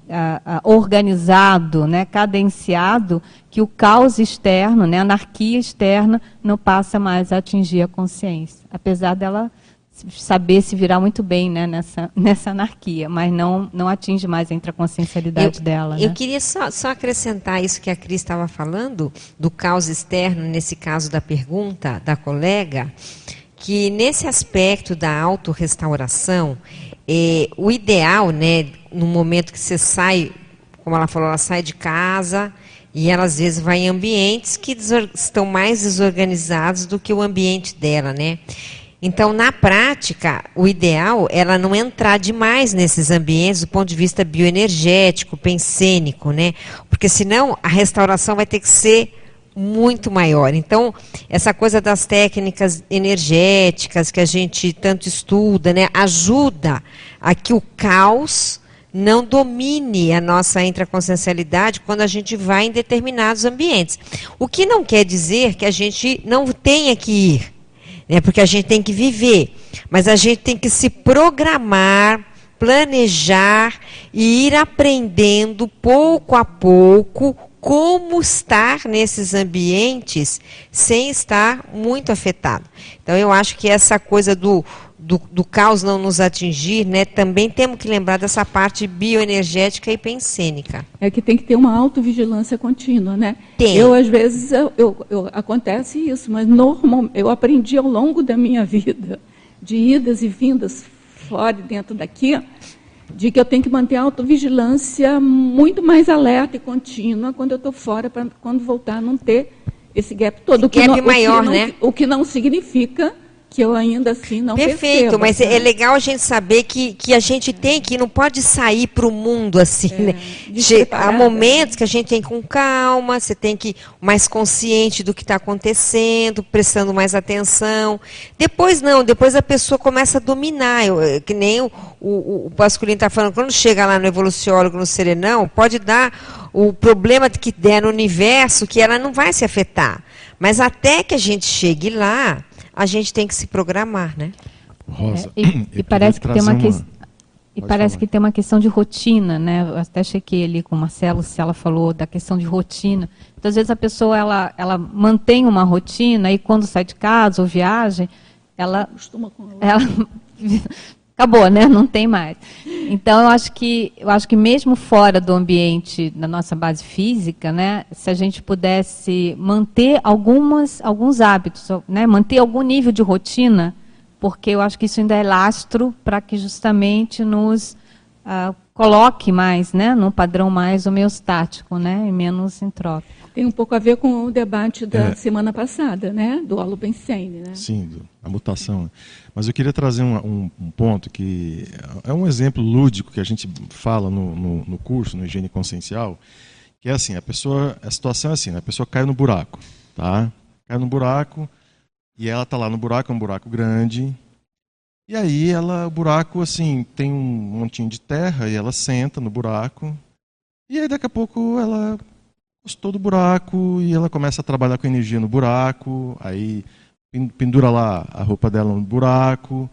organizado, né, cadenciado, que o caos externo, né, a anarquia externa, não passa mais a atingir a consciência. Apesar dela saber se virar muito bem né, nessa, nessa anarquia, mas não, não atinge mais a intraconsciencialidade eu, dela. Eu né? queria só, só acrescentar isso que a Cris estava falando, do caos externo, nesse caso da pergunta da colega, que nesse aspecto da autorrestauração, é, o ideal, né, no momento que você sai, como ela falou, ela sai de casa e ela às vezes vai em ambientes que estão mais desorganizados do que o ambiente dela, né? Então, na prática, o ideal é ela não entrar demais nesses ambientes do ponto de vista bioenergético, pensênico, né? Porque senão a restauração vai ter que ser muito maior. Então, essa coisa das técnicas energéticas que a gente tanto estuda, né, ajuda a que o caos não domine a nossa intraconsciencialidade quando a gente vai em determinados ambientes. O que não quer dizer que a gente não tenha que ir né? porque a gente tem que viver, mas a gente tem que se programar, planejar e ir aprendendo pouco a pouco como estar nesses ambientes sem estar muito afetado. Então eu acho que essa coisa do do, do, caos não nos atingir, né, também temos que lembrar dessa parte bioenergética e pensênica. É que tem que ter uma autovigilância contínua, né? Tem. Eu, às vezes, eu, eu, eu, acontece isso, mas normal, eu aprendi ao longo da minha vida, de idas e vindas fora e dentro daqui, de que eu tenho que manter a autovigilância muito mais alerta e contínua quando eu estou fora, para quando voltar não ter esse gap todo. Esse gap não, maior, o não, né? O que não significa que eu ainda assim não Perfeito, mas né? é legal a gente saber que, que a gente tem que não pode sair para o mundo assim, É, né? Há momentos que a gente tem com calma, você tem que ir mais consciente do que está acontecendo, prestando mais atenção. Depois não, depois a pessoa começa a dominar, eu, é, que nem o, o, o masculino está falando, quando chega lá no evoluciólogo, no serenão, pode dar o problema que der no universo que ela não vai se afetar. Mas até que a gente chegue lá, a gente tem que se programar, né? Rosa, É, e, e parece que tem uma, que... e parece falar. que tem uma questão de rotina, né? Eu até chequei ali com o Marcelo se ela falou da questão de rotina. Então, às vezes a pessoa ela, ela mantém uma rotina e quando sai de casa ou viagem, ela, ela acabou, né? Não tem mais. Então eu acho que eu acho que mesmo fora do ambiente da nossa base física, né, se a gente pudesse manter algumas alguns hábitos, né, manter algum nível de rotina, porque eu acho que isso ainda é lastro para que justamente nos uh, coloque mais, né, num padrão mais homeostático, né, e menos entrópico. Tem um pouco a ver com o debate da é. semana passada, né? Do Holopensene, né? Sim, do, a mutação. Mas eu queria trazer um, um, um, ponto que é um exemplo lúdico que a gente fala no, no, no, curso, no Higiene Consciencial, que é assim, a pessoa, a situação é assim, né? a pessoa cai no buraco, tá? Cai no buraco e ela está lá no buraco, é um buraco grande, e aí ela, o buraco assim, tem um montinho de terra e ela senta no buraco, e aí daqui a pouco ela gostou do buraco e ela começa a trabalhar com energia no buraco, aí pendura lá a roupa dela no buraco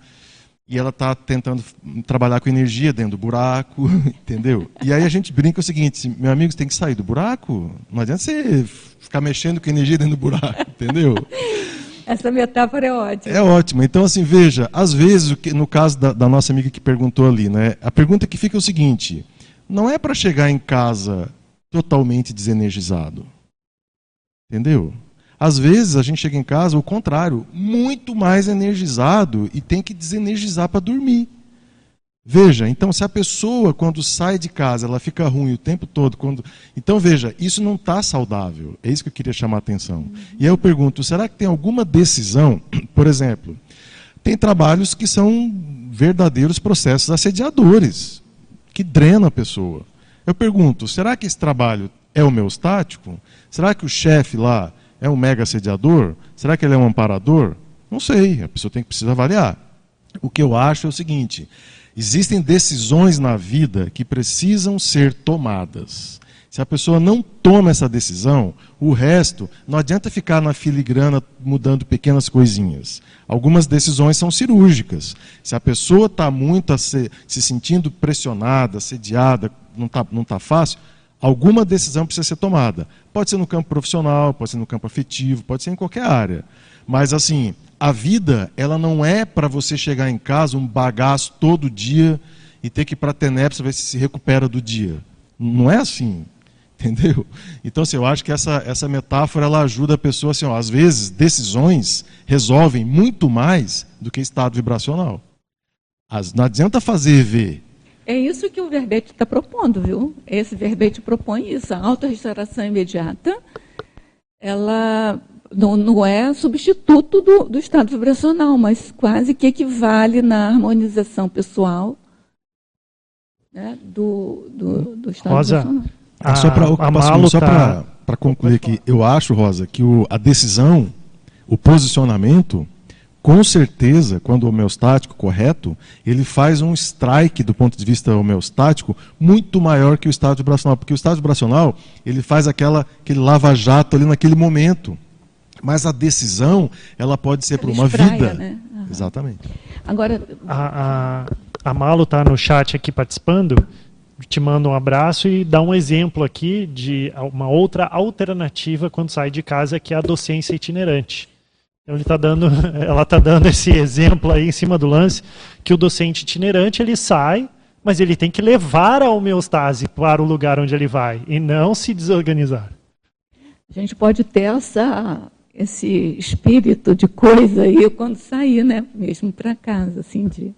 e ela está tentando trabalhar com energia dentro do buraco, entendeu? E aí a gente brinca o seguinte, meu amigo, você tem que sair do buraco, não adianta você ficar mexendo com energia dentro do buraco, entendeu? Essa metáfora é ótima. É ótima. Então, assim, veja, às vezes, no caso da, da nossa amiga que perguntou ali, né, a pergunta que fica é o seguinte, não é para chegar em casa totalmente desenergizado. Entendeu? Às vezes a gente chega em casa, o contrário, muito mais energizado e tem que desenergizar para dormir. Veja, então se a pessoa quando sai de casa ela fica ruim o tempo todo, quando então veja isso não está saudável. É isso que eu queria chamar a atenção. E aí eu pergunto, será que tem alguma decisão, por exemplo, tem trabalhos que são verdadeiros processos assediadores, que drenam a pessoa. Eu pergunto, será que esse trabalho é homeostático? Será que o chefe lá é um mega assediador? Será que ele é um amparador? Não sei, a pessoa tem que precisar avaliar. O que eu acho é o seguinte: Existem decisões na vida que precisam ser tomadas. Se a pessoa não toma essa decisão, o resto não adianta ficar na filigrana mudando pequenas coisinhas. Algumas decisões são cirúrgicas. Se a pessoa está muito se, se, sentindo pressionada, assediada, não está não tá fácil, alguma decisão precisa ser tomada. Pode ser no campo profissional, pode ser no campo afetivo, pode ser em qualquer área. Mas assim, a vida, ela não é para você chegar em casa, um bagaço todo dia e ter que ir para a TENEP para ver se se recupera do dia. Não é assim. Entendeu? Então, assim, eu acho que essa, essa metáfora ela ajuda a pessoa, assim, ó, às vezes, decisões resolvem muito mais do que estado vibracional. As, não adianta fazer ver. É isso que o verbete está propondo, viu? Esse verbete propõe isso, a autorrestauração imediata. Ela não, não é substituto do, do estado vibracional, mas quase que equivale na harmonização pessoal né, do, do, do estado Rosa, vibracional. A, só para só tá... para concluir aqui, eu acho, Rosa, que o, a decisão, o posicionamento, com certeza, quando o homeostático correto, ele faz um strike do ponto de vista homeostático muito maior que o estado vibracional, porque o estado vibracional ele faz aquela aquele lava-jato ali naquele momento. Mas a decisão, ela pode ser para uma espraia, vida. Né? Uhum. Exatamente. Agora, a, a, a Malo está no chat aqui participando. Te manda um abraço e dá um exemplo aqui de uma outra alternativa quando sai de casa, que é a docência itinerante. Então ele tá dando, ela está dando esse exemplo aí em cima do lance, que o docente itinerante ele sai, mas ele tem que levar a homeostase para o lugar onde ele vai e não se desorganizar. A gente pode ter essa esse espírito de coisa aí quando sair, né? Mesmo para casa, assim, de,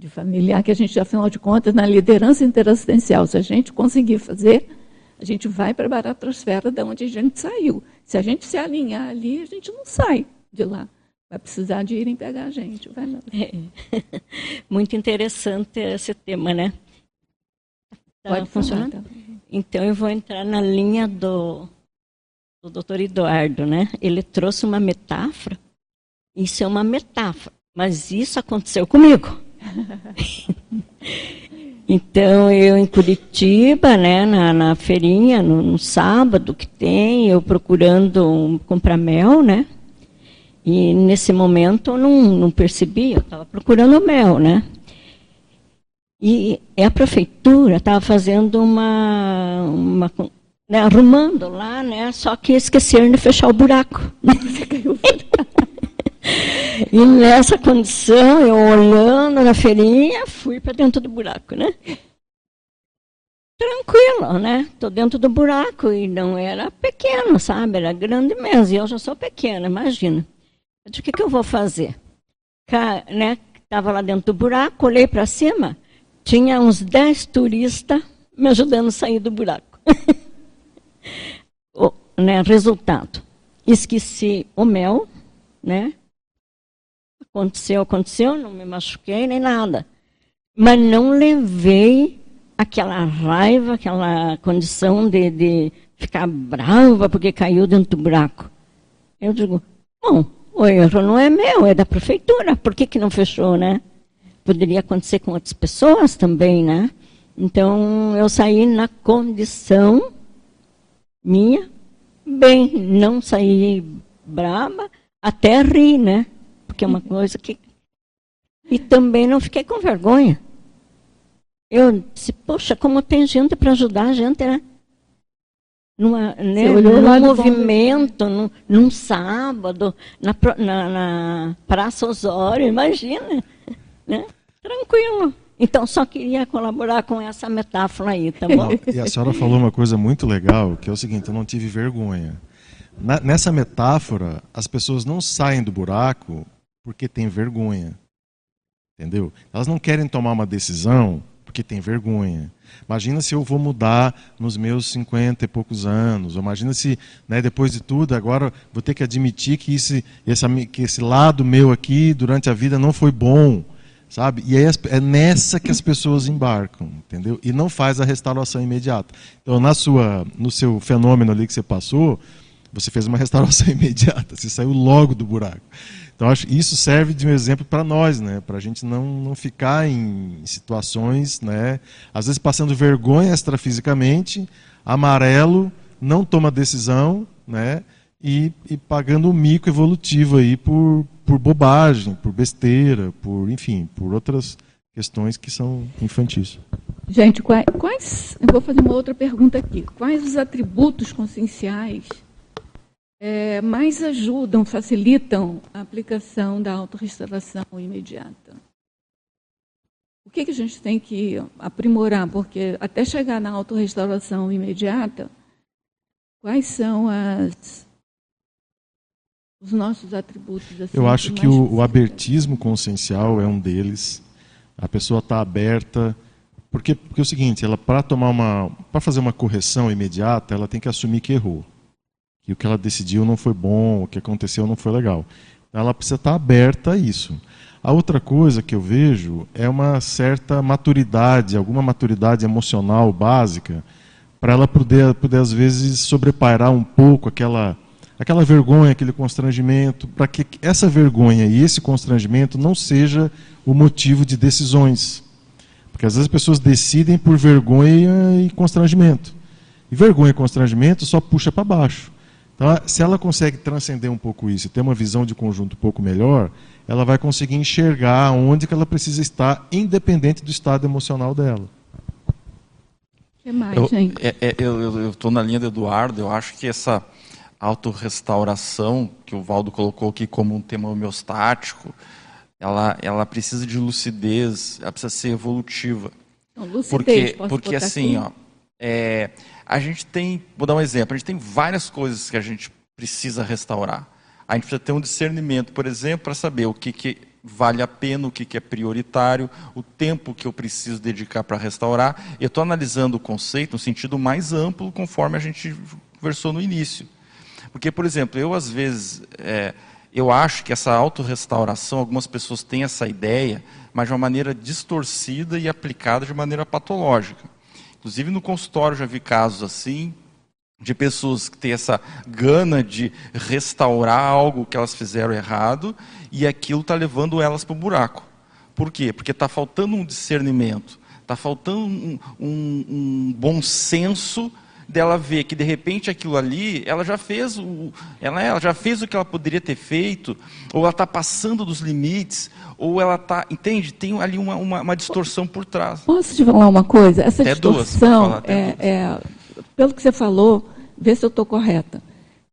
de familiar, que a gente, afinal de contas, na liderança interassistencial, se a gente conseguir fazer, a gente vai para a baratrosfera de onde a gente saiu. Se a gente se alinhar ali, a gente não sai de lá. Vai precisar de irem pegar a gente. Vai lá. É. Muito interessante esse tema, né? Tá Pode funcionar. Tá. Então eu vou entrar na linha do do doutor Eduardo, né? Ele trouxe uma metáfora. Isso é uma metáfora, mas isso aconteceu comigo. então, eu em Curitiba, né, na, na feirinha, no, no, sábado que tem, eu procurando um, comprar mel, né? E nesse momento eu não, não percebi, eu estava procurando mel, né? E a prefeitura estava fazendo uma, uma né, arrumando lá, né? Só que esqueceram de fechar o buraco. e nessa condição, eu olhando na feirinha, fui para dentro do buraco, né? Tranquilo, né? Tô dentro do buraco e não era pequeno, sabe? Era grande mesmo. E eu já sou pequena, imagina. Eu disse, o que, que eu vou fazer? Ca, né? Tava lá dentro do buraco, olhei para cima, tinha uns 10 turistas me ajudando a sair do buraco. o, né, resultado, esqueci o mel, né? Aconteceu, aconteceu, não me machuquei nem nada. Mas não levei aquela raiva, aquela condição de, de ficar brava porque caiu dentro do buraco. Eu digo, bom, o erro não é meu, é da prefeitura. Por que, que não fechou, né? Poderia acontecer com outras pessoas também, né? Então, eu saí na condição minha, bem, não saí braba, até ri, né? Porque é uma coisa que. E também não fiquei com vergonha. Eu disse, poxa, como tem gente para ajudar a gente, né? Numa, né, num movimento, num, num, sábado, na, na, na Praça Osório, imagina. Né? Tranquilo. Então, só queria colaborar com essa metáfora aí, tá bom? E a senhora falou uma coisa muito legal, que é o seguinte: eu não tive vergonha. Na, nessa metáfora, as pessoas não saem do buraco porque têm vergonha. Entendeu? Elas não querem tomar uma decisão porque tem vergonha. Imagina se eu vou mudar nos meus 50 e poucos anos. Imagina se, né, depois de tudo, agora vou ter que admitir que esse, esse, que esse lado meu aqui durante a vida não foi bom. Sabe? E é, é nessa que as pessoas embarcam, entendeu? E não faz a restauração imediata. Então, na sua, no seu fenômeno ali que você passou, você fez uma restauração imediata, você saiu logo do buraco. Então, acho isso serve de um exemplo para nós, né? para a gente não, não ficar em situações, né? às vezes passando vergonha extrafisicamente, amarelo, não toma decisão, né? e, e pagando um mico evolutivo aí por, por bobagem, por besteira, por, enfim, por outras questões que são infantis. Gente, quais eu vou fazer uma outra pergunta aqui. Quais os atributos conscienciais é, mais ajudam, facilitam a aplicação da autorrestauração imediata. O que, que a gente tem que aprimorar? Porque até chegar na autorrestauração imediata, quais são as, os nossos atributos? Assim, Eu acho que o, o abertismo consciencial é um deles. A pessoa está aberta. Porque, porque é o seguinte, ela para tomar uma, para fazer uma correção imediata, ela tem que assumir que errou que o que ela decidiu não foi bom, o que aconteceu não foi legal. Ela precisa estar aberta a isso. A outra coisa que eu vejo é uma certa maturidade, alguma maturidade emocional básica, para ela poder, poder, às vezes, sobrepairar um pouco aquela, aquela vergonha, aquele constrangimento, para que essa vergonha e esse constrangimento não seja o motivo de decisões. Porque às vezes as pessoas decidem por vergonha e constrangimento. E vergonha e constrangimento só puxa para baixo. Então, se ela consegue transcender um pouco isso e ter uma visão de conjunto um pouco melhor, ela vai conseguir enxergar onde que ela precisa estar, independente do estado emocional dela. O que mais, gente? É, é, eu estou na linha do Eduardo, eu acho que essa autorrestauração, que o Valdo colocou aqui como um tema homeostático, ela, ela precisa de lucidez, ela precisa ser evolutiva. Então, lucidez, porque, porque assim, ó, é, a gente tem, vou dar um exemplo, a gente tem várias coisas que a gente precisa restaurar. A gente precisa ter um discernimento, por exemplo, para saber o que, que vale a pena, o que, que é prioritário, o tempo que eu preciso dedicar para restaurar. Eu estou analisando o conceito no sentido mais amplo, conforme a gente conversou no início. Porque, por exemplo, eu às vezes, é, eu acho que essa autorrestauração, algumas pessoas têm essa ideia, mas de uma maneira distorcida e aplicada de maneira patológica. Inclusive no consultório já vi casos assim, de pessoas que têm essa gana de restaurar algo que elas fizeram errado e aquilo está levando elas para o buraco. Por quê? Porque está faltando um discernimento, está faltando um, um, um, bom senso dela ver que de repente aquilo ali, ela já fez o, ela, ela já fez o que ela poderia ter feito, ou ela está passando dos limites, ou ela está, entende? Tem ali uma, uma, uma, distorção por trás. Posso te falar uma coisa? Essa até distorção, duas, é, é, pelo que você falou, vê se eu estou correta,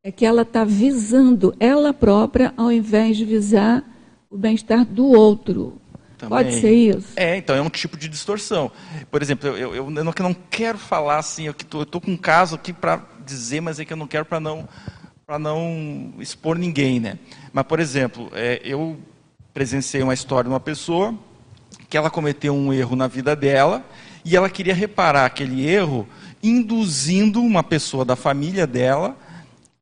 é que ela está visando ela própria ao invés de visar o bem-estar do outro. Também. Pode ser isso? É, então é um tipo de distorção. Por exemplo, eu, eu, eu não, eu não quero falar assim, eu estou com um caso aqui para dizer, mas é que eu não quero para não, não expor ninguém, né? Mas, por exemplo, é, eu presenciei uma história de uma pessoa que ela cometeu um erro na vida dela e ela queria reparar aquele erro induzindo uma pessoa da família dela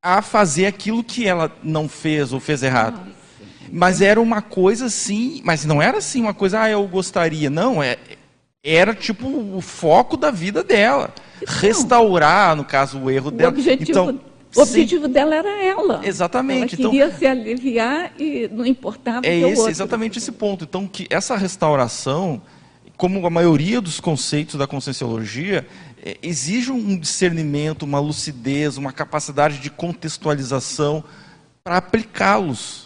a fazer aquilo que ela não fez ou fez errado. Mas era uma coisa assim, mas não era assim uma coisa, ah, eu gostaria. Não, é, era tipo o foco da vida dela. Restaurar, no caso, o erro o dela. Objetivo então, o objetivo Sim. dela era ela. Exatamente. Ela queria então, se aliviar e não importava é esse, exatamente esse ponto. Então, que essa restauração, como a maioria dos conceitos da conscienciologia, é, exige um discernimento, uma lucidez, uma capacidade de contextualização para aplicá-los.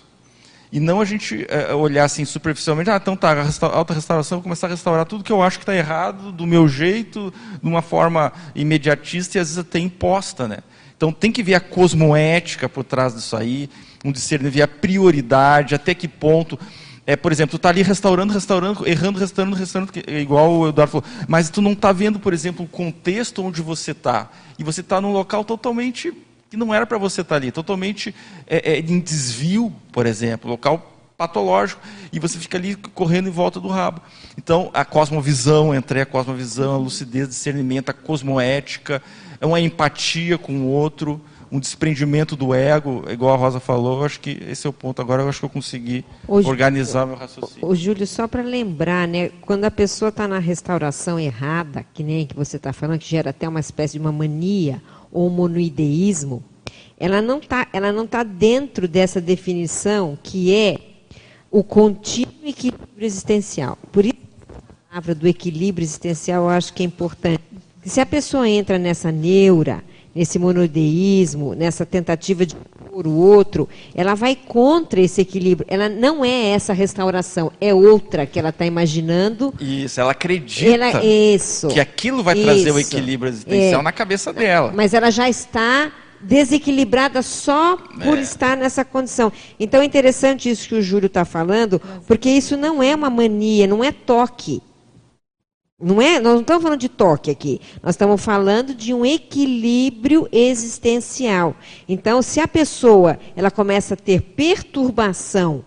E não a gente é, olhar assim superficialmente, ah, então tá, alta restauração, vou começar a restaurar tudo que eu acho que está errado, do meu jeito, de uma forma imediatista e às vezes até imposta, né? Então tem que ver a cosmoética por trás disso aí, um discernimento, ver a prioridade, até que ponto. É, por exemplo, tu está ali restaurando, restaurando, errando, restaurando, restaurando, igual o Eduardo falou, mas tu não está vendo, por exemplo, o contexto onde você está. E você está num local totalmente que não era para você estar tá ali, totalmente é, é, em desvio, por exemplo, local patológico e você fica ali correndo em volta do rabo. Então, a cosmovisão, entrei a cosmovisão, a lucidez, discernimento, a cosmoética, é uma empatia com o outro, um desprendimento do ego, igual a Rosa falou, acho que esse é o ponto. Agora eu acho que eu consegui o organizar meu raciocínio. O Júlio, só para lembrar, né, quando a pessoa está na restauração errada, que nem que você está falando, que gera até uma espécie de uma mania ou monoideísmo, ela não está ela não tá dentro dessa definição que é o contínuo equilíbrio existencial. Por isso, a palavra do equilíbrio existencial eu acho que é importante. Se a pessoa entra nessa neura, nesse monodeísmo, nessa tentativa de pôr o outro, ela vai contra esse equilíbrio. Ela não é essa restauração, é outra que ela está imaginando. Isso, ela acredita ela, isso, que aquilo vai isso, trazer o equilíbrio existencial é, na cabeça dela. Mas ela já está desequilibrada só por é. estar nessa condição. Então é interessante isso que o Júlio está falando, porque isso não é uma mania, não é toque. Não é, nós não estamos falando de toque aqui. Nós estamos falando de um equilíbrio existencial. Então, se a pessoa ela começa a ter perturbação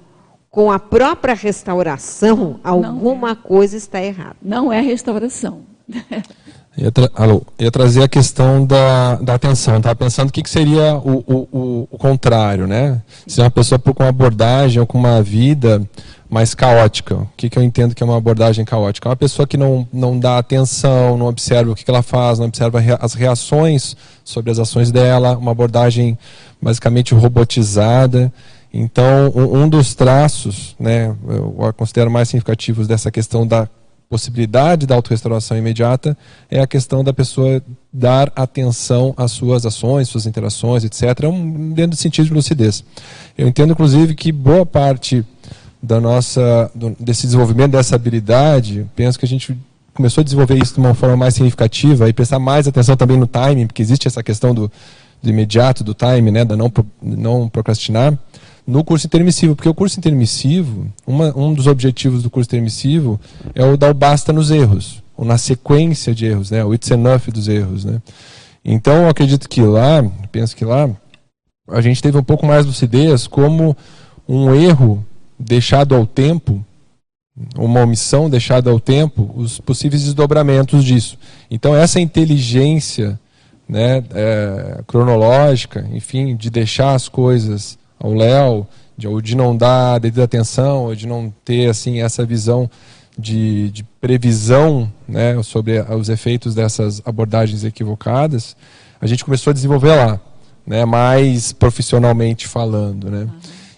com a própria restauração, alguma é. coisa está errada. Não é restauração. Ia, Alô, ia trazer a questão da, da atenção. Estava pensando o que, que seria o, o, o, contrário, né? Se é uma pessoa com uma abordagem ou com uma vida mais caótica. O que, que eu entendo que é uma abordagem caótica? É uma pessoa que não, não dá atenção, não observa o que, que ela faz, não observa as reações sobre as ações dela, uma abordagem basicamente robotizada. Então, um dos traços, né, eu considero mais significativos dessa questão da possibilidade da autorrestauração imediata é a questão da pessoa dar atenção às suas ações, suas interações, etc. É um, dentro do sentido de lucidez. Eu entendo, inclusive, que boa parte da nossa, desse desenvolvimento dessa habilidade, penso que a gente começou a desenvolver isso de uma forma mais significativa e prestar mais atenção também no timing, porque existe essa questão do, do imediato, do time, né, da não, não procrastinar no curso intermissivo, porque o curso intermissivo, uma, um dos objetivos do curso intermissivo é o dar o basta nos erros, ou na sequência de erros, né, o it's enough dos erros. Né. Então, eu acredito que lá, penso que lá, a gente teve um pouco mais lucidez como um erro deixado ao tempo, uma omissão deixada ao tempo, os possíveis desdobramentos disso. Então, essa inteligência né, é, cronológica, enfim, de deixar as coisas ao Léo, de, ou de não dar devida atenção, ou de não ter assim essa visão de, de previsão né, sobre os efeitos dessas abordagens equivocadas, a gente começou a desenvolver lá, né, mais profissionalmente falando. Né?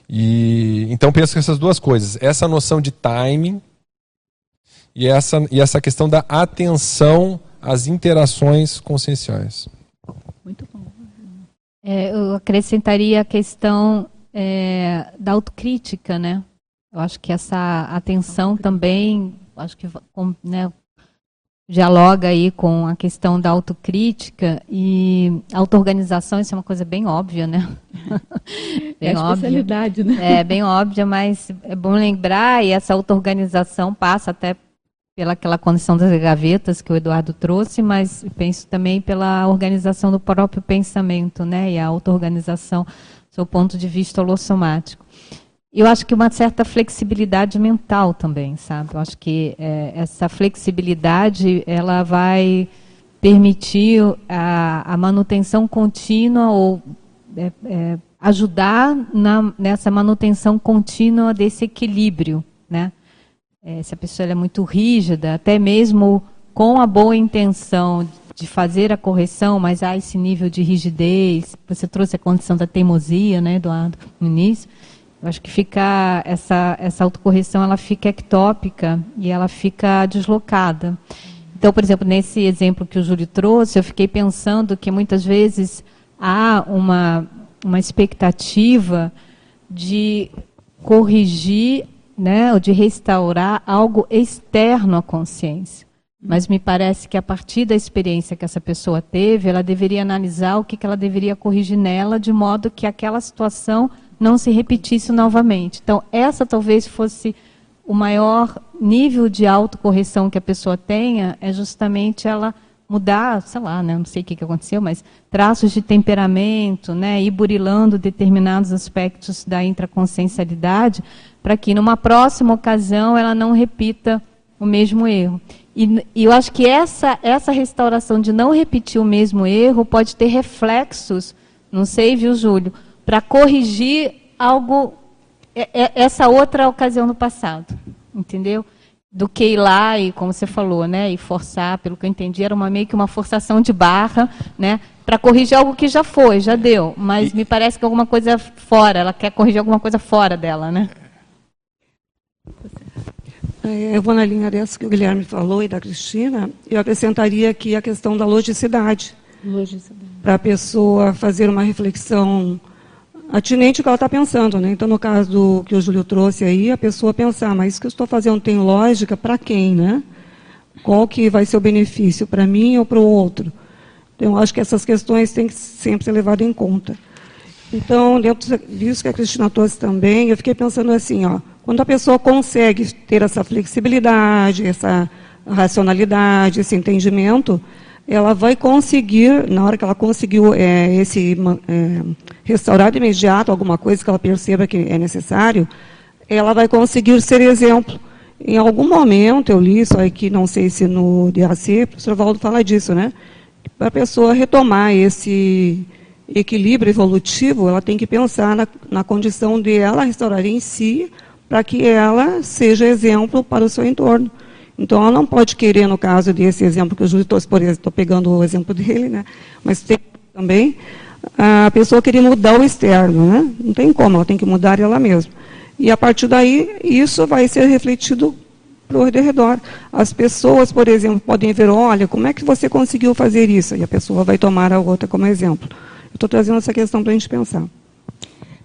E, então penso que essas duas coisas, essa noção de timing e essa, e essa questão da atenção às interações conscienciais. Muito bom. É, eu acrescentaria a questão é, da autocrítica, né? Eu acho que essa atenção também, acho que né, dialoga aí com a questão da autocrítica e auto-organização, isso é uma coisa bem óbvia, né? bem é a especialidade, óbvia. né? É bem óbvia, mas é bom lembrar, e essa auto-organização passa até pela aquela condição das gavetas que o Eduardo trouxe, mas penso também pela organização do próprio pensamento, né? E a auto-organização seu ponto de vista holossomático. Eu acho que uma certa flexibilidade mental também, sabe? Eu acho que é, essa flexibilidade ela vai permitir a, a manutenção contínua ou é, é, ajudar na, nessa manutenção contínua desse equilíbrio, né? É, se a pessoa é muito rígida, até mesmo com a boa intenção de fazer a correção, mas há esse nível de rigidez. Você trouxe a condição da teimosia, né, Eduardo, no início. Eu acho que fica essa essa autocorreção, ela fica ectópica e ela fica deslocada. Então, por exemplo, nesse exemplo que o Júlio trouxe, eu fiquei pensando que muitas vezes há uma uma expectativa de corrigir, né, ou de restaurar algo externo à consciência. Mas me parece que a partir da experiência que essa pessoa teve, ela deveria analisar o que, ela deveria corrigir nela, de modo que aquela situação não se repetisse novamente. Então, essa talvez fosse o maior nível de autocorreção que a pessoa tenha, é justamente ela mudar, sei lá, né, não sei o que, que aconteceu, mas traços de temperamento, né, ir burilando determinados aspectos da intraconsciencialidade, para que numa próxima ocasião ela não repita o mesmo erro. E, e, eu acho que essa, essa restauração de não repetir o mesmo erro pode ter reflexos, não sei, viu, Júlio, para corrigir algo, é, é, essa outra ocasião no passado, entendeu? do que ir lá e, como você falou, né, e forçar, pelo que eu entendi, era uma, meio que uma forçação de barra, né, para corrigir algo que já foi, já deu, mas e... me parece que alguma coisa fora, ela quer corrigir alguma coisa fora dela, né? É, eu vou na linha dessa que o Guilherme falou e da Cristina, eu acrescentaria aqui a questão da logicidade. Logicidade. Para a pessoa fazer uma reflexão atinente ao que ela está pensando. Né? Então, no caso que o Júlio trouxe aí, a pessoa pensar, mas isso que eu estou fazendo tem lógica para quem? Né? Qual que vai ser o benefício, para mim ou para o outro? Então, acho que essas questões têm que sempre ser levadas em conta. Então, dentro disso que a Cristina trouxe também, eu fiquei pensando assim, ó, quando a pessoa consegue ter essa flexibilidade, essa racionalidade, esse entendimento, ela vai conseguir, na hora que ela conseguiu é, esse é, restaurar de imediato alguma coisa que ela perceba que é necessário, ela vai conseguir ser exemplo. Em algum momento, eu li isso aqui, não sei se no DAC, o professor Valdo fala disso, né? Para a pessoa retomar esse equilíbrio evolutivo, ela tem que pensar na, na condição de ela restaurar em si, para que ela seja exemplo para o seu entorno. Então, ela não pode querer, no caso desse exemplo que Júlio trouxe, por estou pegando o exemplo dele, né? mas tem também a pessoa querer mudar o externo. Né? Não tem como, ela tem que mudar ela mesma. E, a partir daí, isso vai ser refletido para o redor. As pessoas, por exemplo, podem ver, olha, como é que você conseguiu fazer isso? E a pessoa vai tomar a outra como exemplo. Eu estou trazendo essa questão para a gente pensar.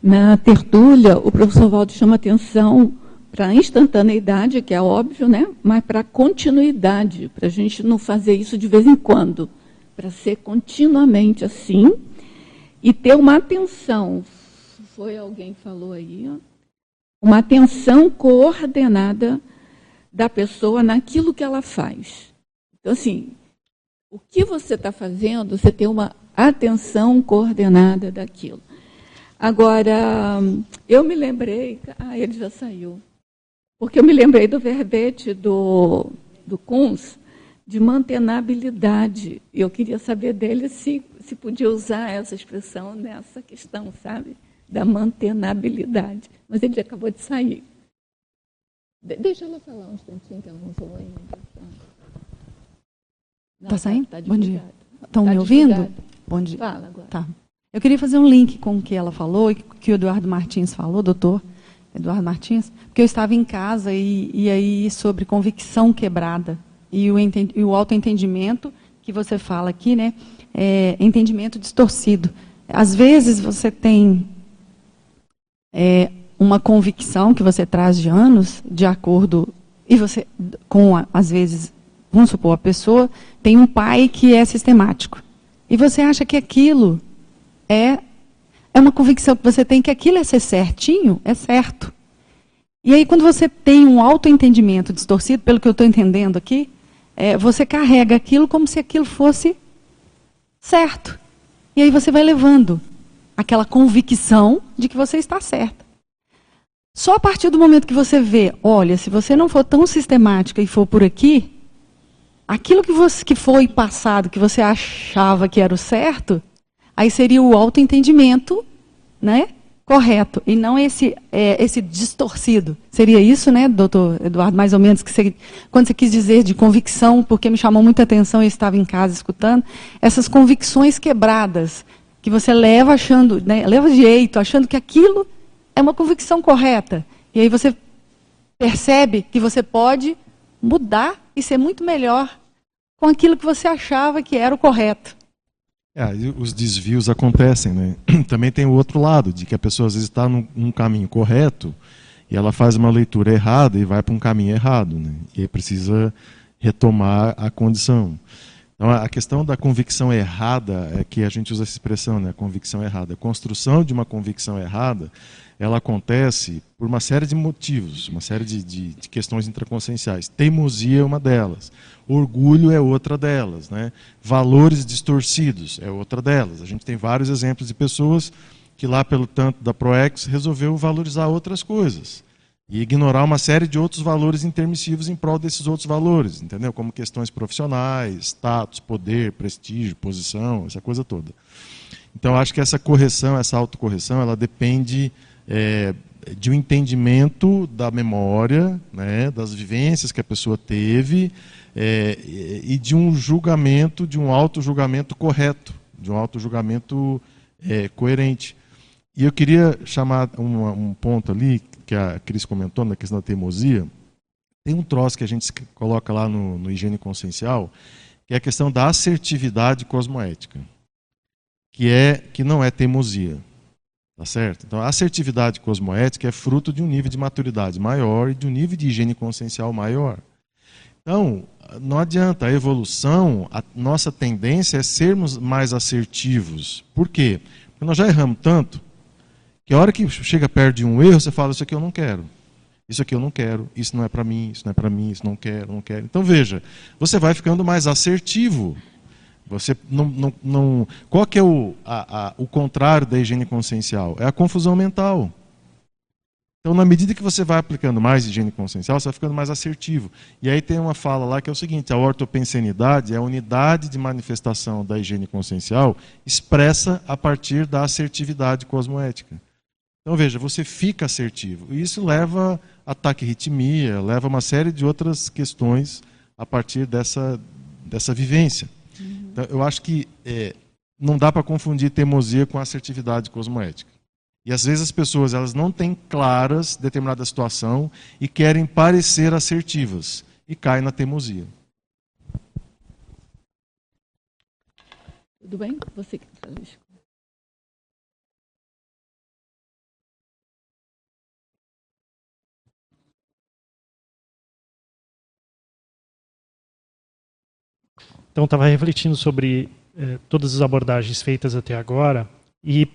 Na tertúlia, o professor Valdo chama atenção para a instantaneidade, que é óbvio, né? mas para a continuidade, para a gente não fazer isso de vez em quando, para ser continuamente assim e ter uma atenção. Foi alguém que falou aí, ó, uma atenção coordenada da pessoa naquilo que ela faz. Então, assim, o que você está fazendo, você tem uma atenção coordenada daquilo. Agora, eu me lembrei, ah, ele já saiu. Porque eu me lembrei do verbete do, do Kunz, de mantenabilidade. E eu queria saber dele se, se podia usar essa expressão nessa questão, sabe? Da mantenabilidade. Mas ele já acabou de sair. De, deixa ela falar um instantinho, que ela não falou ainda. Está saindo? Tá, tá Bom dia. Estão tá me ouvindo? Bom dia. Fala agora. Tá. Eu queria fazer um link com o que ela falou e que o Eduardo Martins falou, doutor. Eduardo Martins, porque eu estava em casa e, e aí sobre convicção quebrada e o, e o autoentendimento que você fala aqui, né? É, entendimento distorcido. Às vezes você tem é, uma convicção que você traz de anos, de acordo e você com às vezes, vamos supor, a pessoa tem um pai que é sistemático e você acha que aquilo é é uma convicção que você tem que aquilo é ser certinho, é certo. E aí, quando você tem um autoentendimento distorcido, pelo que eu estou entendendo aqui, é, você carrega aquilo como se aquilo fosse certo. E aí você vai levando aquela convicção de que você está certa. Só a partir do momento que você vê, olha, se você não for tão sistemática e for por aqui, aquilo que, você, que foi passado, que você achava que era o certo, Aí seria o autoentendimento, né? Correto, e não esse, é, esse distorcido. Seria isso, né, doutor Eduardo, mais ou menos, que você, quando você quis dizer de convicção, porque me chamou muita atenção, eu estava em casa escutando, essas convicções quebradas, que você leva achando, né, leva jeito, achando que aquilo é uma convicção correta. E aí você percebe que você pode mudar e ser muito melhor com aquilo que você achava que era o correto. É, os desvios acontecem, né? Também tem o outro lado, de que a pessoa às vezes está num, num, caminho correto e ela faz uma leitura errada e vai para um caminho errado, né? E precisa retomar a condição. Então, a questão da convicção errada é que a gente usa essa expressão, né? Convicção errada. A construção de uma convicção errada, ela acontece por uma série de motivos, uma série de, de, de questões intraconscienciais. Teimosia é uma delas. Orgulho é outra delas, né? Valores distorcidos é outra delas. A gente tem vários exemplos de pessoas que lá pelo tanto da Proex resolveu valorizar outras coisas e ignorar uma série de outros valores intermissivos em prol desses outros valores, entendeu? Como questões profissionais, status, poder, prestígio, posição, essa coisa toda. Então, acho que essa correção, essa autocorreção, ela depende é, de um entendimento da memória, né, das vivências que a pessoa teve é, e de um julgamento, de um auto-julgamento correto, de um auto-julgamento é, coerente. E eu queria chamar um, um ponto ali que a Cris comentou na questão da teimosia, tem um troço que a gente coloca lá no, no higiene consciencial, que é a questão da assertividade cosmoética, que é que não é teimosia. Tá certo? Então, a assertividade cosmoética é fruto de um nível de maturidade maior e de um nível de higiene consciencial maior. Então, não adianta, a evolução, a nossa tendência é sermos mais assertivos. Por quê? Porque nós já erramos tanto que a hora que chega perto de um erro, você fala: Isso aqui eu não quero. Isso aqui eu não quero. Isso não é para mim. Isso não é para mim. Isso não quero, não quero. Então veja, você vai ficando mais assertivo. Você não, não, não... Qual que é o, a, a, o contrário da higiene consciencial? É a confusão mental. Então, na medida que você vai aplicando mais higiene consciencial, você vai ficando mais assertivo. E aí tem uma fala lá que é o seguinte: a ortopensenidade é a unidade de manifestação da higiene consciencial expressa a partir da assertividade cosmoética. Então veja, você fica assertivo. E isso leva a taquirritmia, leva uma série de outras questões a partir dessa, dessa vivência. Uhum. Então, eu acho que é, não dá para confundir teimosia com assertividade cosmoética. E às vezes as pessoas elas não têm claras determinada situação e querem parecer assertivas e caem na teimosia. Tudo bem? Você que Então, estava refletindo sobre eh, todas as abordagens feitas até agora e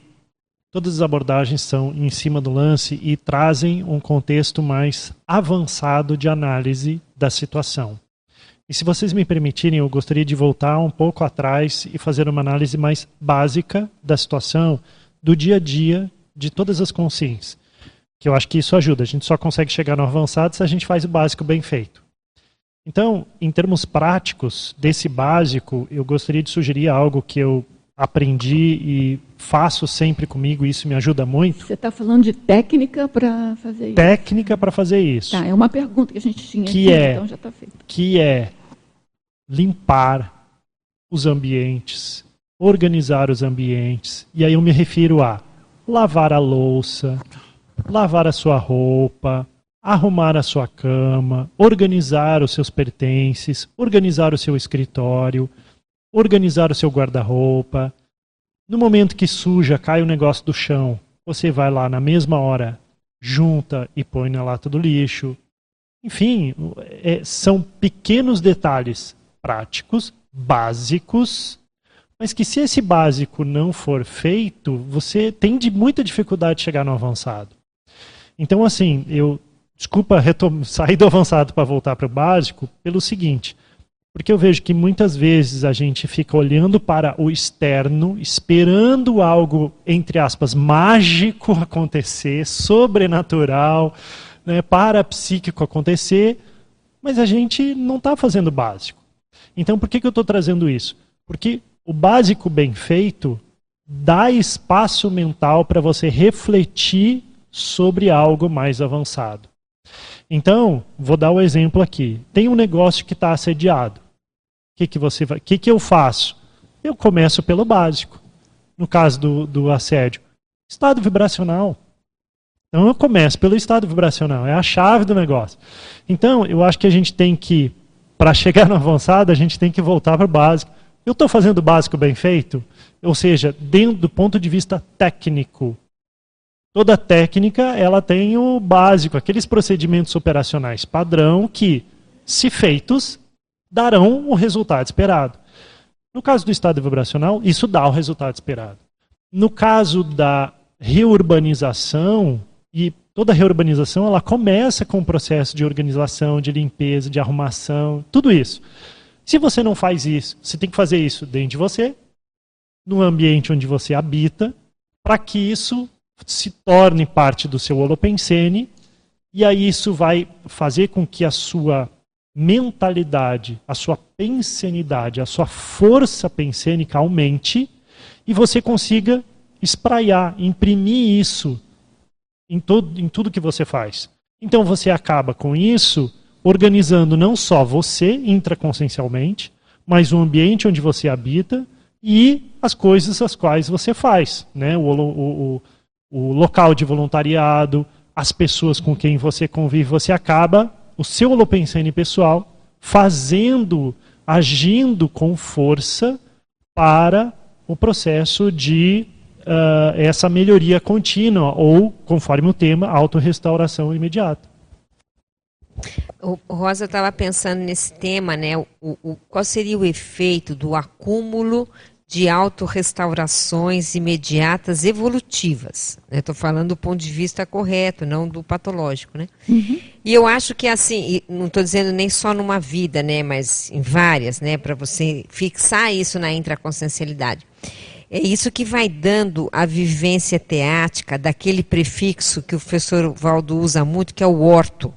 todas as abordagens são em cima do lance e trazem um contexto mais avançado de análise da situação. E se vocês me permitirem, eu gostaria de voltar um pouco atrás e fazer uma análise mais básica da situação, do dia a dia, de todas as consciências. Que eu acho que isso ajuda. A gente só consegue chegar no avançado se a gente faz o básico bem feito. Então, em termos práticos, desse básico, eu gostaria de sugerir algo que eu aprendi e faço sempre comigo, isso me ajuda muito. Você está falando de técnica para fazer isso? Técnica para fazer isso. Tá, é uma pergunta que a gente tinha que aqui, é, então já está feito. Que é limpar os ambientes, organizar os ambientes. E aí eu me refiro a lavar a louça, lavar a sua roupa, arrumar a sua cama, organizar os seus pertences, organizar o seu escritório, organizar o seu guarda-roupa. No momento que suja, cai o negócio do chão, você vai lá na mesma hora, junta e põe na lata do lixo. Enfim, é, são pequenos detalhes práticos, básicos, mas que se esse básico não for feito, você tem de muita dificuldade de chegar no avançado. Então, assim, eu desculpa sair do avançado para voltar para o básico, pelo seguinte. Porque eu vejo que muitas vezes a gente fica olhando para o externo, esperando algo, entre aspas, mágico acontecer, sobrenatural, né, parapsíquico acontecer, mas a gente não está fazendo o básico. Então por que, que eu estou trazendo isso? Porque o básico bem feito dá espaço mental para você refletir sobre algo mais avançado. Então, vou dar o um exemplo aqui. Tem um negócio que está assediado. O que, que você vai? que, que eu faço? Eu começo pelo básico. No caso do, do assédio, estado vibracional. Então eu começo pelo estado vibracional, é a chave do negócio. Então, eu acho que a gente tem que, para chegar no avançado, a gente tem que voltar para o básico. Eu estou fazendo o básico bem feito? Ou seja, dentro do ponto de vista técnico, Toda técnica ela tem o básico, aqueles procedimentos operacionais padrão que, se feitos, darão o resultado esperado. No caso do estado vibracional, isso dá o resultado esperado. No caso da reurbanização, e toda reurbanização ela começa com um processo de organização, de limpeza, de arrumação, tudo isso. Se você não faz isso, você tem que fazer isso dentro de você, no ambiente onde você habita, para que isso se torne parte do seu holopensene, e aí isso vai fazer com que a sua mentalidade, a sua pensenidade, a sua força pensênica aumente e você consiga espraiar, imprimir isso em, todo, em tudo que você faz. Então você acaba com isso organizando não só você intraconsciencialmente, mas o ambiente onde você habita e as coisas as quais você faz, né? o, o, o, o local de voluntariado, as pessoas com quem você convive, você acaba o seu holopensene pessoal fazendo, agindo com força para o processo de uh, essa melhoria contínua ou, conforme o tema, autorrestauração imediata. O Rosa estava pensando nesse tema, né? O, o, qual seria o efeito do acúmulo de autorrestaurações imediatas evolutivas. Estou né? falando do ponto de vista correto, não do patológico. Né? Uhum. E eu acho que assim, não estou dizendo nem só numa vida, né, mas em várias, né, para você fixar isso na intraconsciencialidade. É isso que vai dando a vivência teática daquele prefixo que o professor Valdo usa muito, que é o orto.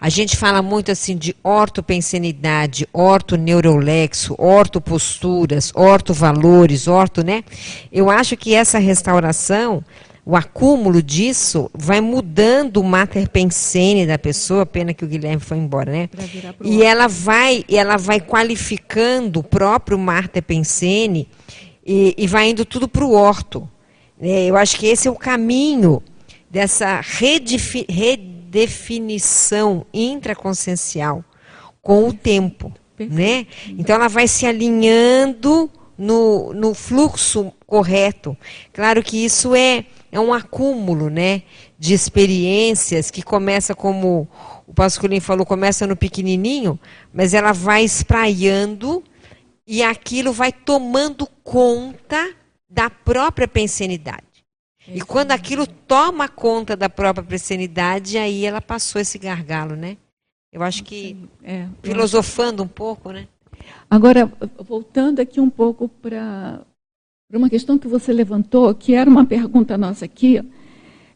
A gente fala muito assim de ortopensenidade, ortoneurolexo, ortoposturas, ortovalores, orto, né? Eu acho que essa restauração, o acúmulo disso, vai mudando o mater pensene da pessoa, pena que o Guilherme foi embora, né? E ela vai, ela vai qualificando o próprio mater pensene e, e vai indo tudo para o orto. É, eu acho que esse é o caminho dessa redefinição definição intraconsciencial com o tempo, né? Então ela vai se alinhando no, no fluxo correto. Claro que isso é, é um acúmulo, né? De experiências que começa como o Pasculino falou, começa no pequenininho, mas ela vai espraiando e aquilo vai tomando conta da própria pensenidade. E quando aquilo toma conta da própria pressenidade, aí ela passou esse gargalo, né? Eu acho que, é, filosofando um pouco, né? Agora, voltando aqui um pouco para uma questão que você levantou, que era uma pergunta nossa aqui,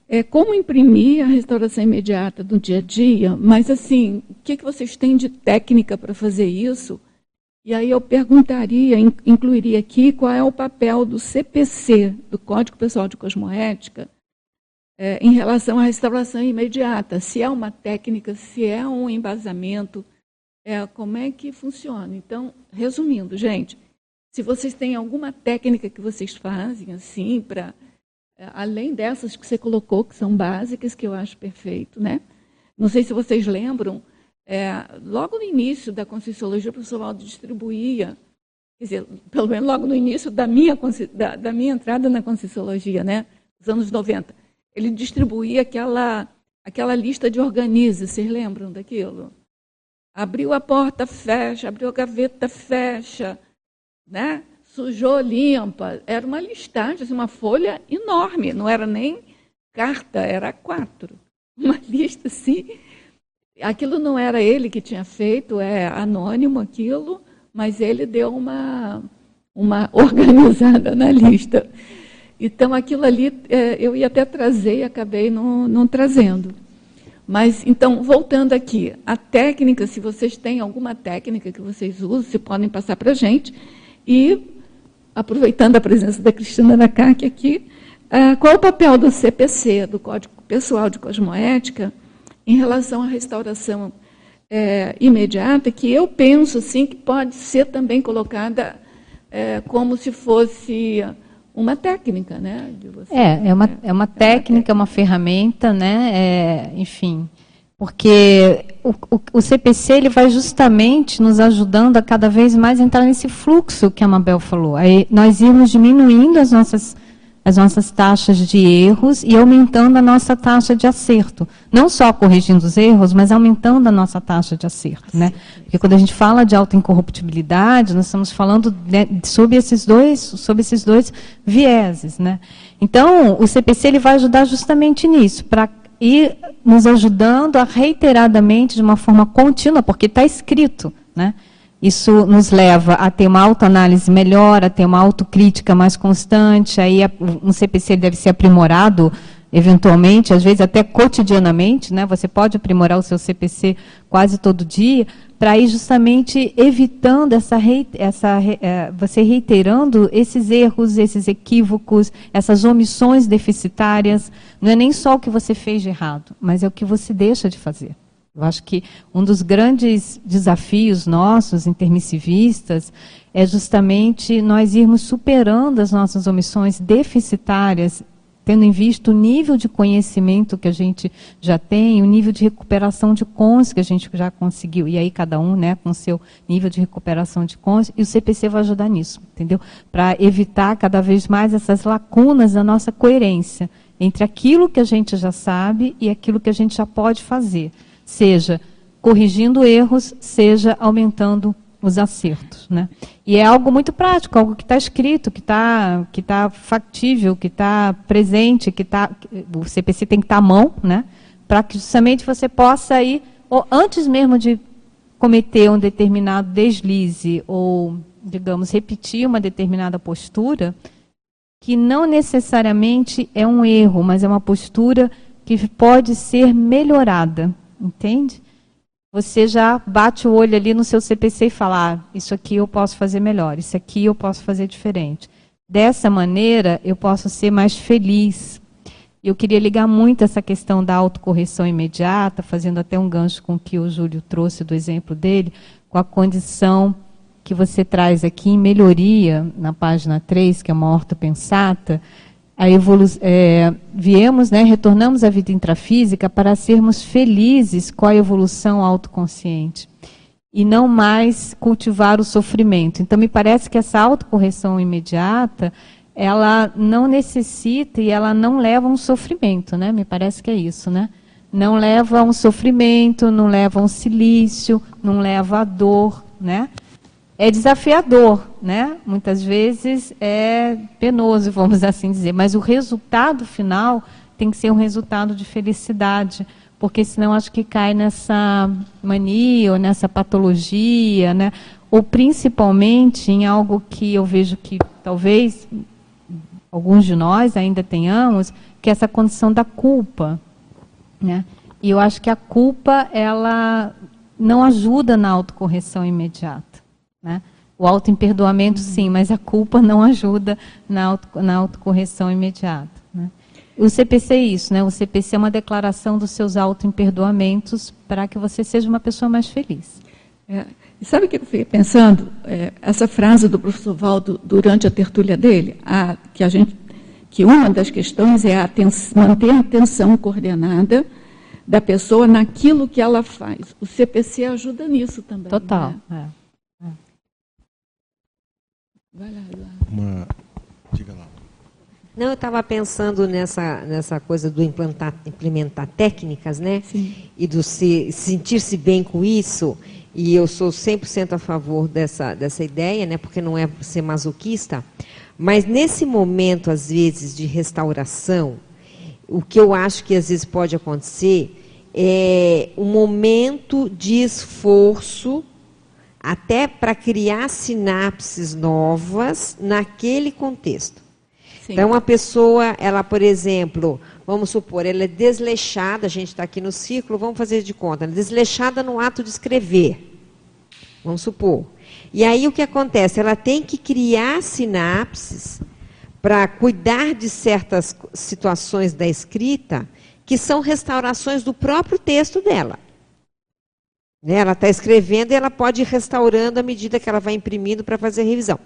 é como imprimir a restauração imediata do dia a dia, mas assim, o que, que vocês têm de técnica para fazer isso? E aí eu perguntaria, incluiria aqui, qual é o papel do CPC, do Código Pessoal de Cosmoética, é, em relação à restauração imediata. Se é uma técnica, se é um embasamento, é, como é que funciona. Então, resumindo, gente, se vocês têm alguma técnica que vocês fazem, assim, para é, além dessas que você colocou, que são básicas, que eu acho perfeito, né? Não sei se vocês lembram, é, logo no início da Conscienciologia, o professor distribuía, quer dizer, pelo menos logo no início da minha, da, da minha entrada na Conscienciologia, né, nos anos 90, ele distribuía aquela, aquela lista de organize, vocês lembram daquilo? Abriu a porta, fecha, abriu a gaveta, fecha, né? sujou, limpa. Era uma listagem, assim, uma folha enorme, não era nem carta, era quatro. Uma lista assim, Aquilo não era ele que tinha feito, é anônimo aquilo, mas ele deu uma, uma organizada na lista. Então, aquilo ali é, eu ia até trazer e acabei não, não trazendo. Mas, então, voltando aqui, a técnica, se vocês têm alguma técnica que vocês usam, se podem passar para a gente. E, aproveitando a presença da Cristina Nakak aqui, uh, qual é o papel do CPC, do Código Pessoal de Cosmoética, em relação à restauração é, imediata, que eu penso assim que pode ser também colocada é, como se fosse uma técnica, né? Você, é, é uma, é, é uma técnica, é uma ferramenta, né? É, enfim, porque o, o, o, CPC ele vai justamente nos ajudando a cada vez mais entrar nesse fluxo que a Mabel falou. Aí nós irmos diminuindo as nossas as nossas taxas de erros e aumentando a nossa taxa de acerto. Não só corrigindo os erros, mas aumentando a nossa taxa de acerto. Né? Porque quando a gente fala de autoincorruptibilidade, nós estamos falando né, sobre, esses dois, sobre esses dois vieses. Né? Então, o CPC ele vai ajudar justamente nisso, para ir nos ajudando a reiteradamente, de uma forma contínua, porque está escrito. Né? Isso nos leva a ter uma autoanálise melhor, a ter uma autocrítica mais constante. Aí um CPC deve ser aprimorado, eventualmente, às vezes até cotidianamente. Né? Você pode aprimorar o seu CPC quase todo dia, para ir justamente evitando essa, essa é, você reiterando esses erros, esses equívocos, essas omissões deficitárias. Não é nem só o que você fez de errado, mas é o que você deixa de fazer. Eu acho que um dos grandes desafios nossos, intermissivistas, é justamente nós irmos superando as nossas omissões deficitárias, tendo em vista o nível de conhecimento que a gente já tem, o nível de recuperação de cons que a gente já conseguiu. E aí cada um, né, com seu nível de recuperação de cons, e o CPC vai ajudar nisso, entendeu? Para evitar cada vez mais essas lacunas da nossa coerência entre aquilo que a gente já sabe e aquilo que a gente já pode fazer seja corrigindo erros, seja aumentando os acertos. Né? E é algo muito prático, algo que está escrito, que está que tá factível, que está presente, que tá, o CPC tem que estar tá à mão, né? para que justamente você possa ir, ou antes mesmo de cometer um determinado deslize, ou, digamos, repetir uma determinada postura, que não necessariamente é um erro, mas é uma postura que pode ser melhorada entende? Você já bate o olho ali no seu CPC e fala: ah, isso aqui eu posso fazer melhor, isso aqui eu posso fazer diferente. Dessa maneira, eu posso ser mais feliz. Eu queria ligar muito essa questão da autocorreção imediata, fazendo até um gancho com o que o Júlio trouxe do exemplo dele, com a condição que você traz aqui em melhoria, na página 3, que é uma horta pensata, a evolu é, viemos, né, retornamos à vida intrafísica para sermos felizes com a evolução autoconsciente e não mais cultivar o sofrimento. Então, me parece que essa autocorreção imediata, ela não necessita e ela não leva a um sofrimento, né? Me parece que é isso, né? Não leva a um sofrimento, não leva a um silício, não leva a dor, né? É desafiador, né? Muitas vezes é penoso, vamos assim dizer, mas o resultado final tem que ser um resultado de felicidade, porque senão acho que cai nessa mania ou nessa patologia, né? Ou principalmente em algo que eu vejo que talvez alguns de nós ainda tenhamos, que é essa condição da culpa, né? E eu acho que a culpa ela não ajuda na autocorreção imediata. Né? O autoimperdoamento, uhum. sim, mas a culpa não ajuda na, auto, na autocorreção imediata. Né? O CPC é isso, né? O CPC é uma declaração dos seus autoimperdoamentos para que você seja uma pessoa mais feliz. É, e sabe o que eu fiquei pensando? É, essa frase do professor Valdo durante a tertúlia dele, a, que a gente, que uma das questões é a manter a atenção coordenada da pessoa naquilo que ela faz. O CPC ajuda nisso também. Total. Né? É. Vai lá, Uma... Diga lá. Não, eu estava pensando nessa, nessa coisa do implantar, implementar técnicas, né? Sim. E do se, sentir-se bem com isso. E eu sou 100% a favor dessa, dessa ideia, né? Porque não é ser masoquista. Mas nesse momento, às vezes, de restauração, o que eu acho que às vezes pode acontecer é um momento de esforço até para criar sinapses novas naquele contexto. Sim. Então, a pessoa, ela, por exemplo, vamos supor, ela é desleixada, a gente está aqui no ciclo, vamos fazer de conta, desleixada no ato de escrever. Vamos supor. E aí o que acontece? Ela tem que criar sinapses para cuidar de certas situações da escrita que são restaurações do próprio texto dela. Né? Ela está escrevendo e ela pode ir restaurando à medida que ela vai imprimindo para fazer a revisão.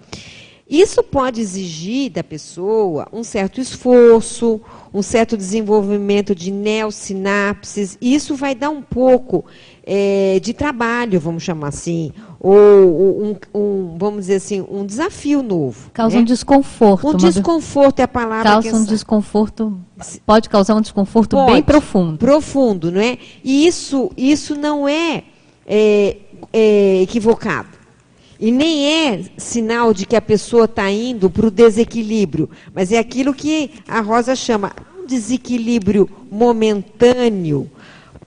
Isso pode exigir da pessoa um certo esforço, um certo desenvolvimento de neosinapses. E isso vai dar um pouco é, de trabalho, vamos chamar assim, ou um, um, vamos dizer assim, um desafio novo. Causa né? um desconforto. Um desconforto é a palavra causa que um desconforto, pode causar um desconforto pode, bem profundo. Profundo, não é? E isso, isso não é, é, é equivocado. E nem é sinal de que a pessoa está indo para o desequilíbrio, mas é aquilo que a Rosa chama um desequilíbrio momentâneo,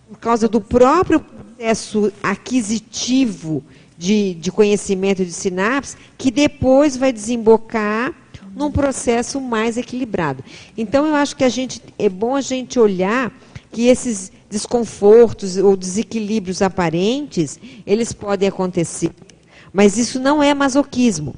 por causa do próprio processo aquisitivo de, de conhecimento de sinapse, que depois vai desembocar num processo mais equilibrado. Então, eu acho que a gente é bom a gente olhar que esses desconfortos ou desequilíbrios aparentes, eles podem acontecer mas isso não é masoquismo.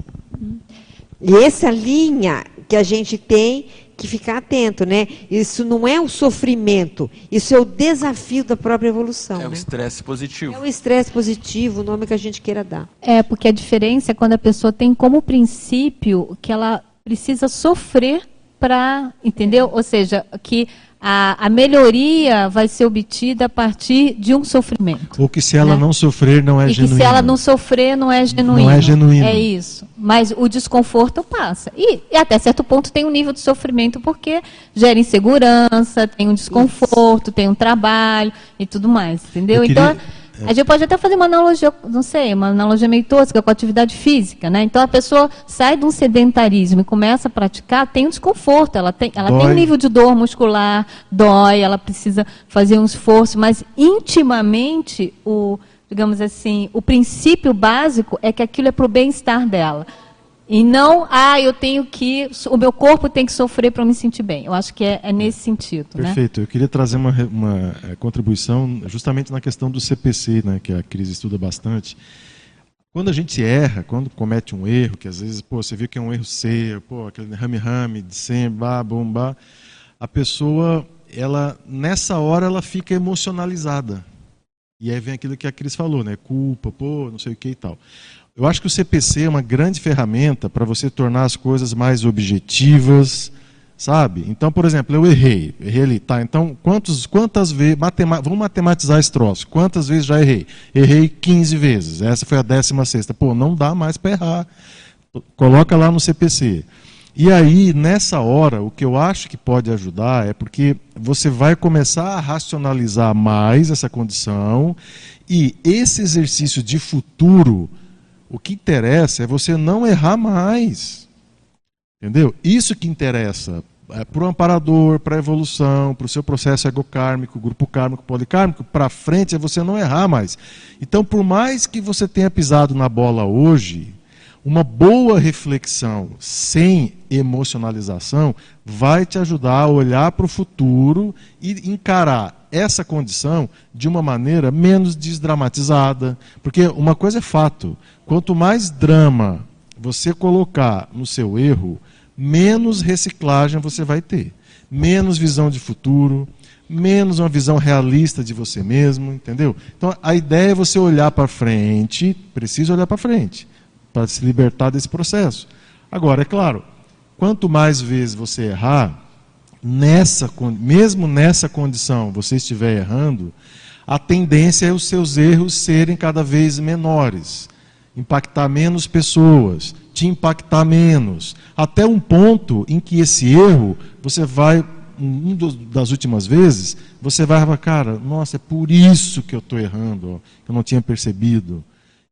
E essa linha que a gente tem que ficar atento, né? Isso não é o sofrimento, isso é o desafio da própria evolução. É né? o estresse positivo. É o estresse positivo, o nome que a gente queira dar. É, porque a diferença é quando a pessoa tem como princípio que ela precisa sofrer para, entendeu? Ou seja, que a, a, melhoria vai ser obtida a partir de um sofrimento. Ou que se ela né? não sofrer não é e genuíno. que se ela não sofrer não é genuíno. Não é genuíno. É isso. Mas o desconforto passa. E, e até certo ponto tem um nível de sofrimento porque gera insegurança, tem um desconforto, isso. tem um trabalho e tudo mais, entendeu? Queria... Então a gente pode até fazer uma analogia, não sei, uma analogia meio tosca com a atividade física, né? Então a pessoa sai de um sedentarismo e começa a praticar, tem um desconforto, ela tem, ela tem um nível de dor muscular, dói, ela precisa fazer um esforço, mas intimamente o, digamos assim, o princípio básico é que aquilo é para o bem-estar dela. E não, ah, eu tenho que, o meu corpo tem que sofrer para me sentir bem. Eu acho que é, é nesse sentido. Né? Perfeito. Né? Eu queria trazer uma, uma é, contribuição justamente na questão do CPC, né, que a Cris estuda bastante. Quando a gente erra, quando comete um erro, que às vezes, pô, você viu que é um erro seu, pô, aquele rame-rame, de sempre, bah, bomba, a pessoa, ela, nessa hora, ela fica emocionalizada. E aí vem aquilo que a Cris falou, né? Culpa, pô, não sei o que e tal. Eu acho que o CPC é uma grande ferramenta para você tornar as coisas mais objetivas, sabe? Então, por exemplo, eu errei, errei ali, tá? Então, quantos, quantas vezes, matema, vamos matematizar esse troço, quantas vezes já errei? Errei 15 vezes, essa foi a 16 Pô, não dá mais para errar. Coloca lá no CPC. E aí, nessa hora, o que eu acho que pode ajudar é porque você vai começar a racionalizar mais essa condição e esse exercício de futuro o que interessa é você não errar mais. Entendeu? Isso que interessa é, para o amparador, para a evolução, para o seu processo egocármico, grupo kármico, policármico, para frente é você não errar mais. Então, por mais que você tenha pisado na bola hoje, uma boa reflexão sem emocionalização vai te ajudar a olhar para o futuro e encarar essa condição de uma maneira menos desdramatizada. Porque uma coisa é fato: quanto mais drama você colocar no seu erro, menos reciclagem você vai ter, menos visão de futuro, menos uma visão realista de você mesmo, entendeu? Então a ideia é você olhar para frente, precisa olhar para frente, para se libertar desse processo. Agora, é claro, quanto mais vezes você errar, nessa, mesmo nessa condição você estiver errando, a tendência é os seus erros serem cada vez menores, impactar menos pessoas, te impactar menos, até um ponto em que esse erro você vai um das últimas vezes, você vai falar, cara, nossa, é por isso que eu estou errando, ó, que eu não tinha percebido.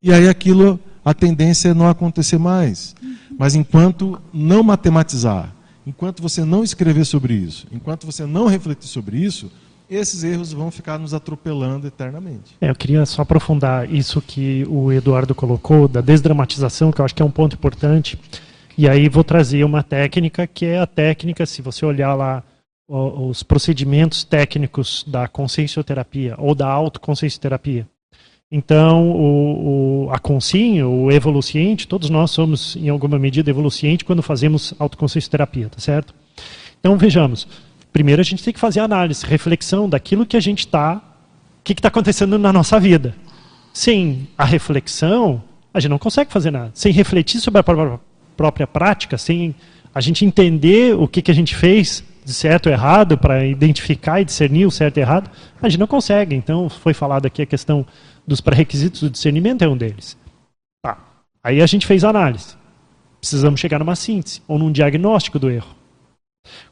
E aí aquilo, a tendência é não acontecer mais. Mas enquanto não matematizar, enquanto você não escrever sobre isso, enquanto você não refletir sobre isso, esses erros vão ficar nos atropelando eternamente. É, eu queria só aprofundar isso que o Eduardo colocou, da desdramatização, que eu acho que é um ponto importante. E aí vou trazer uma técnica que é a técnica, se você olhar lá os procedimentos técnicos da consciencioterapia ou da autoconsciencioterapia. Então, o, o, a consciência, o evoluciente, todos nós somos, em alguma medida, evoluciente quando fazemos autoconsciência terapia, tá certo? Então, vejamos. Primeiro, a gente tem que fazer análise, reflexão daquilo que a gente está, o que está acontecendo na nossa vida. Sem a reflexão, a gente não consegue fazer nada. Sem refletir sobre a própria, própria prática, sem a gente entender o que, que a gente fez, de certo ou errado, para identificar e discernir o certo e errado, a gente não consegue. Então, foi falado aqui a questão dos pré-requisitos do discernimento, é um deles. Tá. Aí a gente fez análise. Precisamos chegar numa síntese ou num diagnóstico do erro.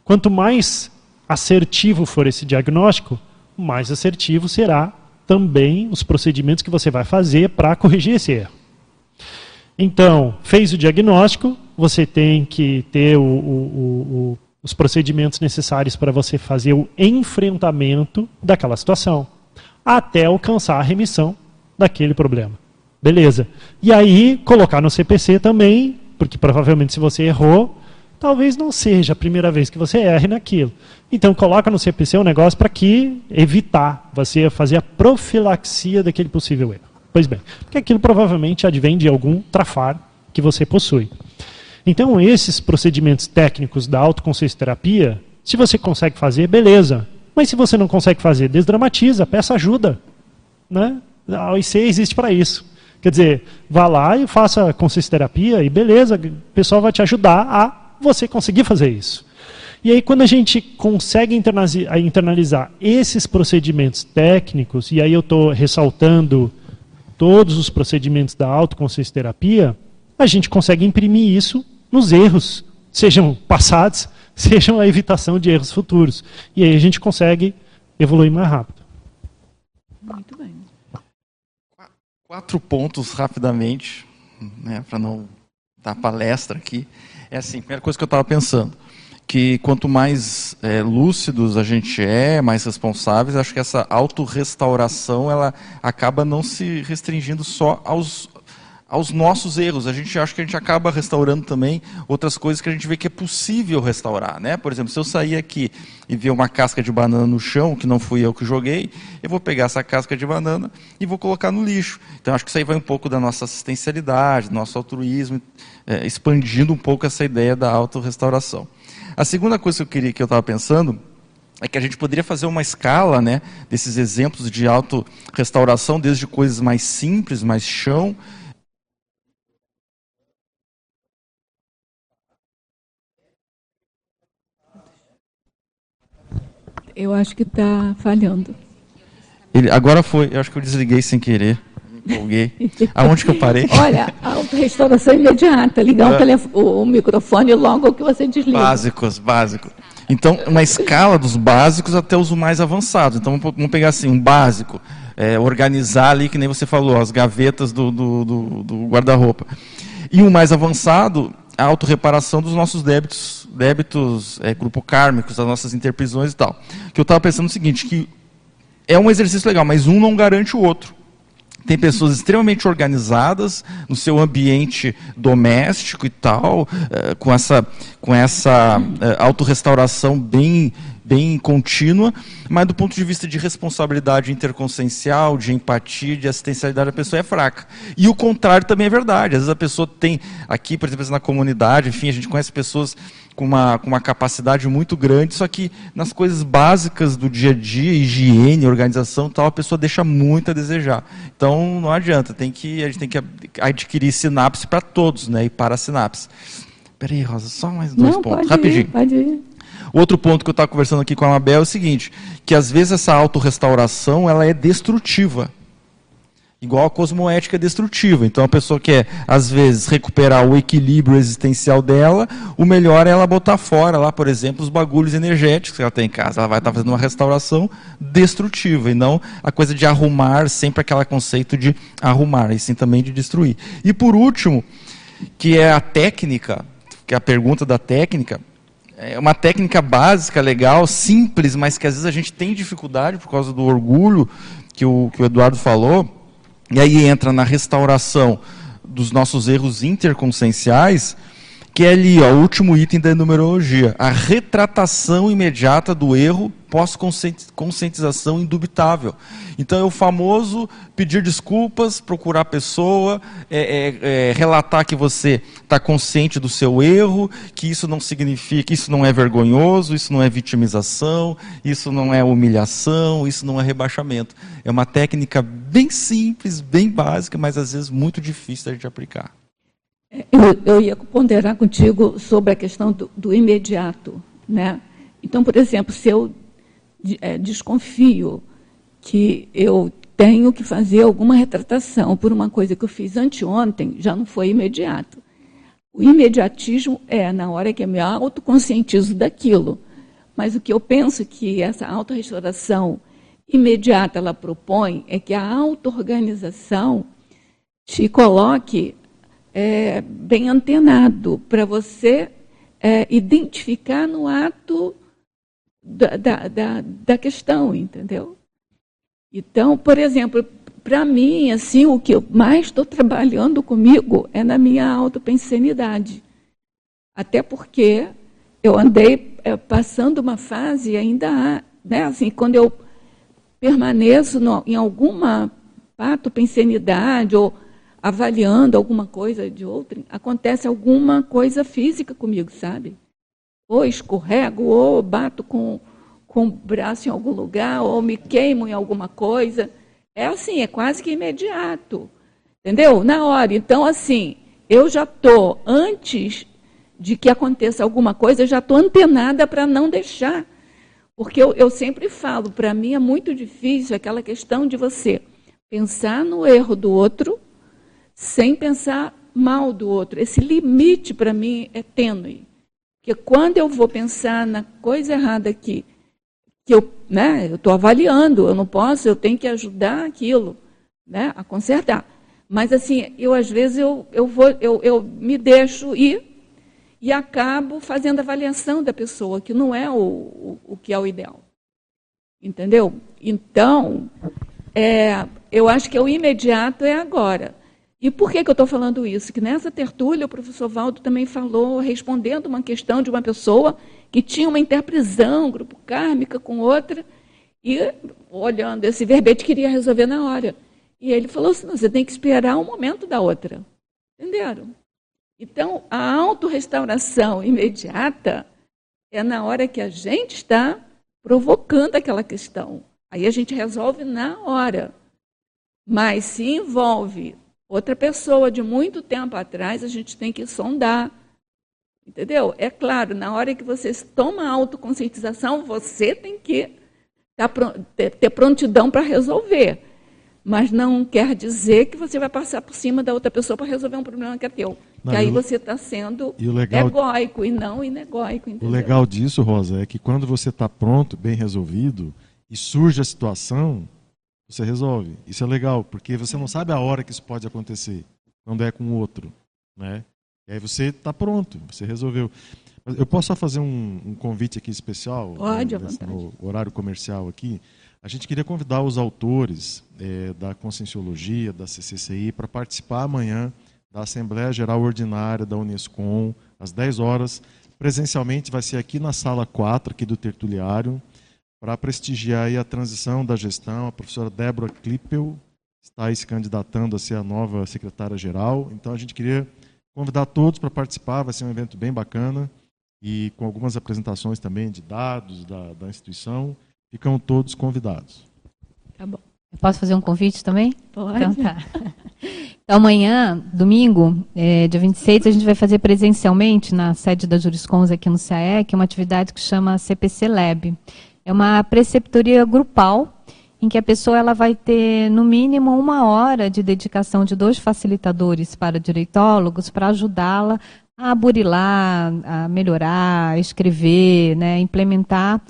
Quanto mais assertivo for esse diagnóstico, mais assertivo será também os procedimentos que você vai fazer para corrigir esse erro. Então, fez o diagnóstico, você tem que ter o, o, o, os procedimentos necessários para você fazer o enfrentamento daquela situação, até alcançar a remissão daquele problema. Beleza. E aí, colocar no CPC também, porque provavelmente se você errou, talvez não seja a primeira vez que você erre naquilo. Então, coloca no CPC um negócio para que evitar você fazer a profilaxia daquele possível erro. Pois bem, porque aquilo provavelmente advém de algum trafar que você possui. Então, esses procedimentos técnicos da autoconsciência terapia, se você consegue fazer, beleza. Mas se você não consegue fazer, desdramatiza, peça ajuda. Né? A OIC existe para isso. Quer dizer, vá lá e faça consciência terapia e beleza, o pessoal vai te ajudar a você conseguir fazer isso. E aí, quando a gente consegue internalizar esses procedimentos técnicos, e aí eu estou ressaltando todos os procedimentos da autoconsciência a gente consegue imprimir isso nos erros, sejam passados, sejam a evitação de erros futuros. E aí a gente consegue evoluir mais rápido. Muito bem. Quatro pontos rapidamente, né, para não dar palestra aqui. É assim, a primeira coisa que eu estava pensando, que quanto mais é, lúcidos a gente é, mais responsáveis, acho que essa autorrestauração ela acaba não se restringindo só aos aos nossos erros. A gente acha que a gente acaba restaurando também outras coisas que a gente vê que é possível restaurar, né? Por exemplo, se eu sair aqui e ver uma casca de banana no chão, que não fui eu que joguei, eu vou pegar essa casca de banana e vou colocar no lixo. Então acho que isso aí vai um pouco da nossa assistencialidade, do nosso altruísmo, é, expandindo um pouco essa ideia da autorrestauração. A segunda coisa que eu queria que eu estava pensando é que a gente poderia fazer uma escala, né, desses exemplos de autorrestauração, desde coisas mais simples, mais chão, Eu acho que está falhando. Ele, agora foi, eu acho que eu desliguei sem querer. Empolguei. Aonde que eu parei? Olha, a restauração imediata, ligar é. o, o, microfone logo que você desliga. Básicos, básicos. Então, uma escala dos básicos até os mais avançados. Então, vamos pegar assim, um básico, é, organizar ali, que nem você falou, as gavetas do, do, do, do guarda-roupa. E um mais avançado, a autorreparação dos nossos débitos, débitos é, grupo kármicos, das nossas interprisões e tal. Que eu estava pensando o seguinte, que é um exercício legal, mas um não garante o outro. Tem pessoas extremamente organizadas no seu ambiente doméstico e tal, é, com essa, com essa é, autorrestauração bem bem contínua, mas do ponto de vista de responsabilidade interconsciencial, de empatia, de assistencialidade, a pessoa é fraca. E o contrário também é verdade. Às vezes a pessoa tem, aqui, por exemplo, na comunidade, enfim, a gente conhece pessoas com uma, com uma capacidade muito grande, só que nas coisas básicas do dia a dia, higiene, organização tal, a pessoa deixa muito a desejar. Então não adianta, tem que, a gente tem que adquirir sinapse para todos, né? E para a sinapse. Peraí, Rosa, só mais dois não, pontos. Pode Rapidinho. Ir, pode ir. Outro ponto que eu estava conversando aqui com a Mabel é o seguinte, que às vezes essa autorrestauração ela é destrutiva. Igual a cosmoética destrutiva. Então a pessoa quer, às vezes, recuperar o equilíbrio existencial dela, o melhor é ela botar fora lá, por exemplo, os bagulhos energéticos que ela tem em casa. Ela vai estar fazendo uma restauração destrutiva, e não a coisa de arrumar, sempre aquele conceito de arrumar, e sim também de destruir. E por último, que é a técnica, que é a pergunta da técnica, é uma técnica básica, legal, simples, mas que às vezes a gente tem dificuldade por causa do orgulho que o, que o Eduardo falou. E aí entra na restauração dos nossos erros interconscienciais, que é ali, ó, o último item da numerologia, a retratação imediata do erro pós-conscientização indubitável. Então é o famoso pedir desculpas, procurar a pessoa, é, é, é, relatar que você está consciente do seu erro, que isso não significa, isso não é vergonhoso, isso não é vitimização, isso não é humilhação, isso não é rebaixamento. É uma técnica bem simples, bem básica, mas às vezes muito difícil da gente aplicar. Eu, eu ia ponderar contigo sobre a questão do, do imediato, né? Então, por exemplo, se eu é, desconfio que eu tenho que fazer alguma retratação por uma coisa que eu fiz anteontem, já não foi imediato. O imediatismo é na hora que eu me autoconscientizo daquilo. Mas o que eu penso que essa autorrestauração imediata ela propõe é que a auto-organização te coloque é, bem antenado para você é, identificar no ato da, da, da, da questão, entendeu? Então, por exemplo, para mim, assim, o que eu mais estou trabalhando comigo é na minha autopensenidade. Até porque eu andei é, passando uma fase ainda há, né, assim, quando eu permaneço no, em alguma patopensenidade ou avaliando alguma coisa de outra, acontece alguma coisa física comigo, sabe? Ou escorrego, ou bato com, com o braço em algum lugar, ou me queimo em alguma coisa. É assim, é quase que imediato. Entendeu? Na hora. Então, assim, eu já estou, antes de que aconteça alguma coisa, eu já estou antenada para não deixar. Porque eu, eu sempre falo, para mim é muito difícil aquela questão de você pensar no erro do outro sem pensar mal do outro. Esse limite, para mim, é tênue. Porque quando eu vou pensar na coisa errada aqui, que eu né, estou avaliando, eu não posso, eu tenho que ajudar aquilo né, a consertar. Mas, assim, eu, às vezes, eu, eu, vou, eu, eu me deixo ir e acabo fazendo avaliação da pessoa, que não é o, o, o que é o ideal. Entendeu? Então, é, eu acho que o imediato é agora. E por que, que eu estou falando isso? Que nessa tertúlia o professor Valdo também falou, respondendo uma questão de uma pessoa que tinha uma interprisão, grupo kármica com outra, e olhando esse verbete queria resolver na hora. E ele falou assim: você tem que esperar o momento da outra. Entenderam? Então, a autorrestauração imediata é na hora que a gente está provocando aquela questão. Aí a gente resolve na hora. Mas se envolve outra pessoa de muito tempo atrás, a gente tem que sondar. Entendeu? É claro, na hora que você toma a autoconscientização, você tem que tá ter prontidão para resolver. Mas não quer dizer que você vai passar por cima da outra pessoa para resolver um problema que é teu. Não, que aí você está sendo e legal, egóico e não inegóico. Entendeu? O legal disso, Rosa, é que quando você está pronto, bem resolvido, e surge a situação, você resolve. Isso é legal, porque você não sabe a hora que isso pode acontecer, quando é com o outro. Né? E aí você está pronto, você resolveu. Eu posso só fazer um, um convite aqui especial? Pode, né, No horário comercial aqui. A gente queria convidar os autores é, da Conscienciologia, da CCCI, para participar amanhã da Assembleia Geral Ordinária da Unescom, às 10 horas. Presencialmente vai ser aqui na sala 4, aqui do Tertuliário para prestigiar a transição da gestão. A professora Débora Klippel está se candidatando a ser a nova secretária-geral. Então, a gente queria convidar todos para participar. Vai ser um evento bem bacana e com algumas apresentações também de dados da, da instituição. Ficam todos convidados. Tá bom. Eu posso fazer um convite também? Pode. Então, tá. então amanhã, domingo, é, dia 26, a gente vai fazer presencialmente na sede da Juriscons aqui no CAEC uma atividade que chama CPC Lab. É uma preceptoria grupal em que a pessoa ela vai ter no mínimo uma hora de dedicação de dois facilitadores para direitólogos para ajudá-la a burilar, a melhorar, a escrever, né, implementar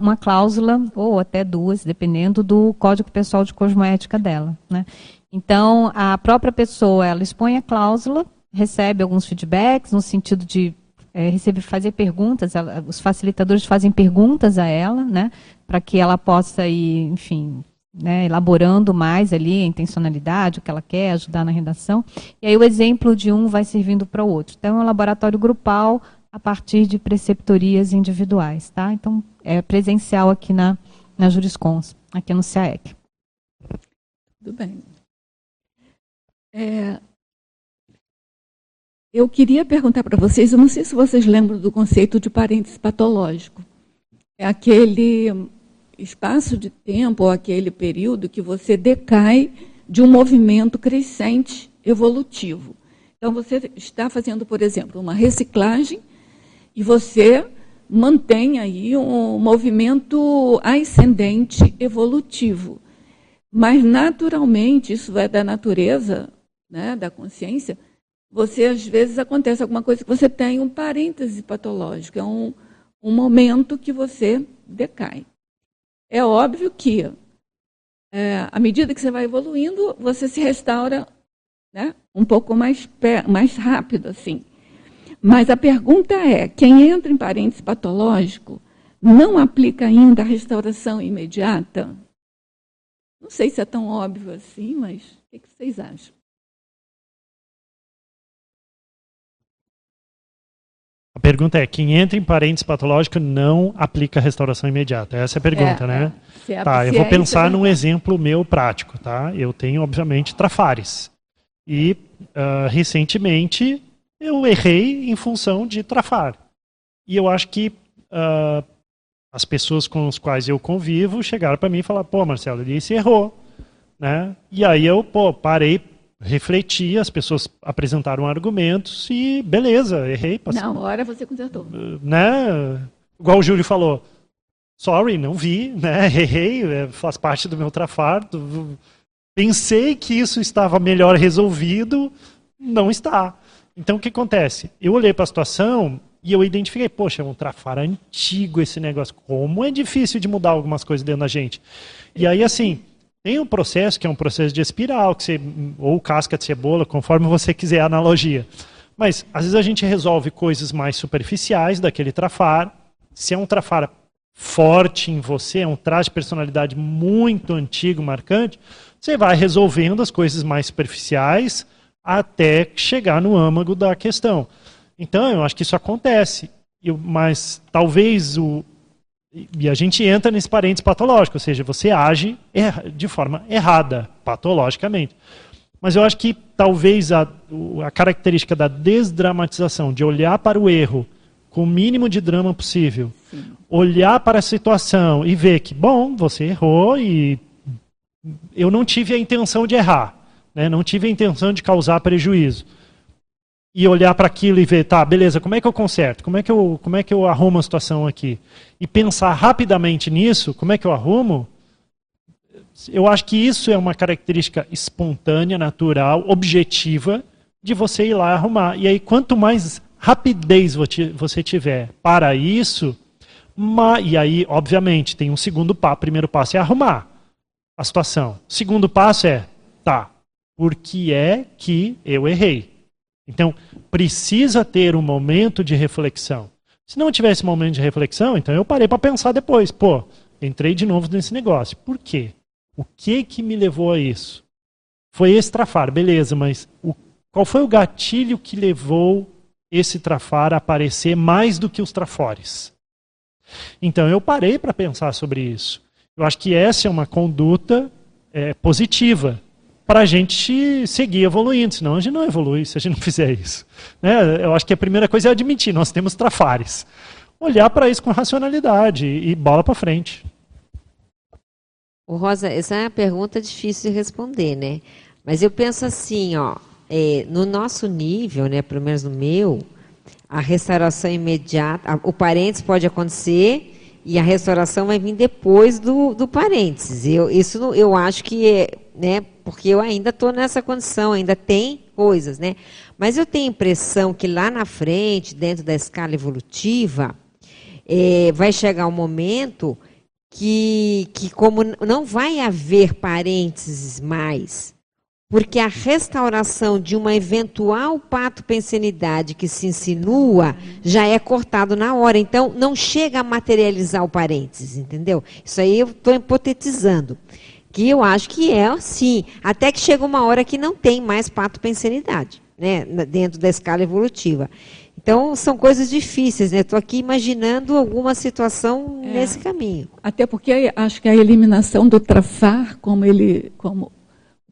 uma cláusula ou até duas, dependendo do código pessoal de cosmoética dela. Né. Então, a própria pessoa ela expõe a cláusula, recebe alguns feedbacks no sentido de é, receber, fazer perguntas, ela, os facilitadores fazem perguntas a ela, né, para que ela possa ir, enfim, né, elaborando mais ali a intencionalidade, o que ela quer, ajudar na redação. E aí o exemplo de um vai servindo para o outro. Então, é um laboratório grupal a partir de preceptorias individuais, tá? Então, é presencial aqui na, na Juriscons, aqui no CAEC. Tudo bem. É, eu queria perguntar para vocês, eu não sei se vocês lembram do conceito de parênteses patológico. É aquele espaço de tempo ou aquele período que você decai de um movimento crescente evolutivo. Então, você está fazendo, por exemplo, uma reciclagem e você mantém aí um movimento ascendente evolutivo. Mas, naturalmente, isso é da natureza, né, da consciência, você, às vezes, acontece alguma coisa que você tem um parêntese patológico, é um, um momento que você decai. É óbvio que, é, à medida que você vai evoluindo, você se restaura né, um pouco mais, mais rápido, assim. Mas a pergunta é: quem entra em parênteses patológico não aplica ainda a restauração imediata? Não sei se é tão óbvio assim, mas o que vocês acham? A pergunta é: quem entra em parênteses patológico não aplica a restauração imediata? Essa é a pergunta, é, né? É. tá, eu vou é pensar num exemplo meu prático, tá? Eu tenho, obviamente, trafares. E uh, recentemente eu errei em função de trafar. E eu acho que uh, as pessoas com as quais eu convivo chegaram para mim e falaram: pô, Marcelo, ele se errou. Né? E aí eu pô, parei, refleti, as pessoas apresentaram argumentos e beleza, errei. Passei. Na hora você consertou. Né? Igual o Júlio falou: sorry, não vi, né? errei, é, faz parte do meu trafar. Pensei que isso estava melhor resolvido, não está. Então o que acontece? Eu olhei para a situação e eu identifiquei, poxa, é um trafar antigo esse negócio. Como é difícil de mudar algumas coisas dentro da gente. E aí, assim, tem um processo que é um processo de espiral, que você, ou casca de cebola, conforme você quiser a analogia. Mas às vezes a gente resolve coisas mais superficiais daquele trafar. Se é um trafar forte em você, é um traje de personalidade muito antigo, marcante, você vai resolvendo as coisas mais superficiais até chegar no âmago da questão. Então, eu acho que isso acontece. Eu, mas talvez o. E a gente entra nesse parênteses patológico, ou seja, você age de forma errada, patologicamente. Mas eu acho que talvez a, a característica da desdramatização, de olhar para o erro com o mínimo de drama possível, Sim. olhar para a situação e ver que, bom, você errou e eu não tive a intenção de errar, né? não tive a intenção de causar prejuízo. E olhar para aquilo e ver, tá, beleza, como é que eu conserto? Como é que eu, como é que eu arrumo a situação aqui? E pensar rapidamente nisso, como é que eu arrumo? Eu acho que isso é uma característica espontânea, natural, objetiva, de você ir lá arrumar. E aí, quanto mais rapidez você tiver para isso, e aí, obviamente, tem um segundo passo. Primeiro passo é arrumar a situação. Segundo passo é, tá, por que é que eu errei? Então, precisa ter um momento de reflexão. Se não tivesse momento de reflexão, então eu parei para pensar depois. Pô, entrei de novo nesse negócio. Por quê? O que que me levou a isso? Foi esse trafar, beleza, mas o, qual foi o gatilho que levou esse trafar a aparecer mais do que os trafores? Então eu parei para pensar sobre isso. Eu acho que essa é uma conduta é, positiva para a gente seguir evoluindo, senão a gente não evolui se a gente não fizer isso. Né? Eu acho que a primeira coisa é admitir, nós temos trafares. Olhar para isso com racionalidade e bola para frente. Rosa, essa é uma pergunta difícil de responder, né? Mas eu penso assim, ó, é, no nosso nível, né, pelo menos no meu, a restauração imediata, o parênteses pode acontecer e a restauração vai vir depois do, do parênteses. Eu, isso eu acho que é, né, porque eu ainda estou nessa condição, ainda tem coisas, né? Mas eu tenho a impressão que lá na frente, dentro da escala evolutiva, é, vai chegar um momento que, que como não vai haver parênteses mais, porque a restauração de uma eventual patopensenidade que se insinua já é cortado na hora. Então, não chega a materializar o parênteses, entendeu? Isso aí eu estou hipotetizando. Que eu acho que é assim. Até que chega uma hora que não tem mais patopensenidade, né? Dentro da escala evolutiva. Então, são coisas difíceis, né? Estou aqui imaginando alguma situação é, nesse caminho. Até porque acho que a eliminação do trafar, como ele, como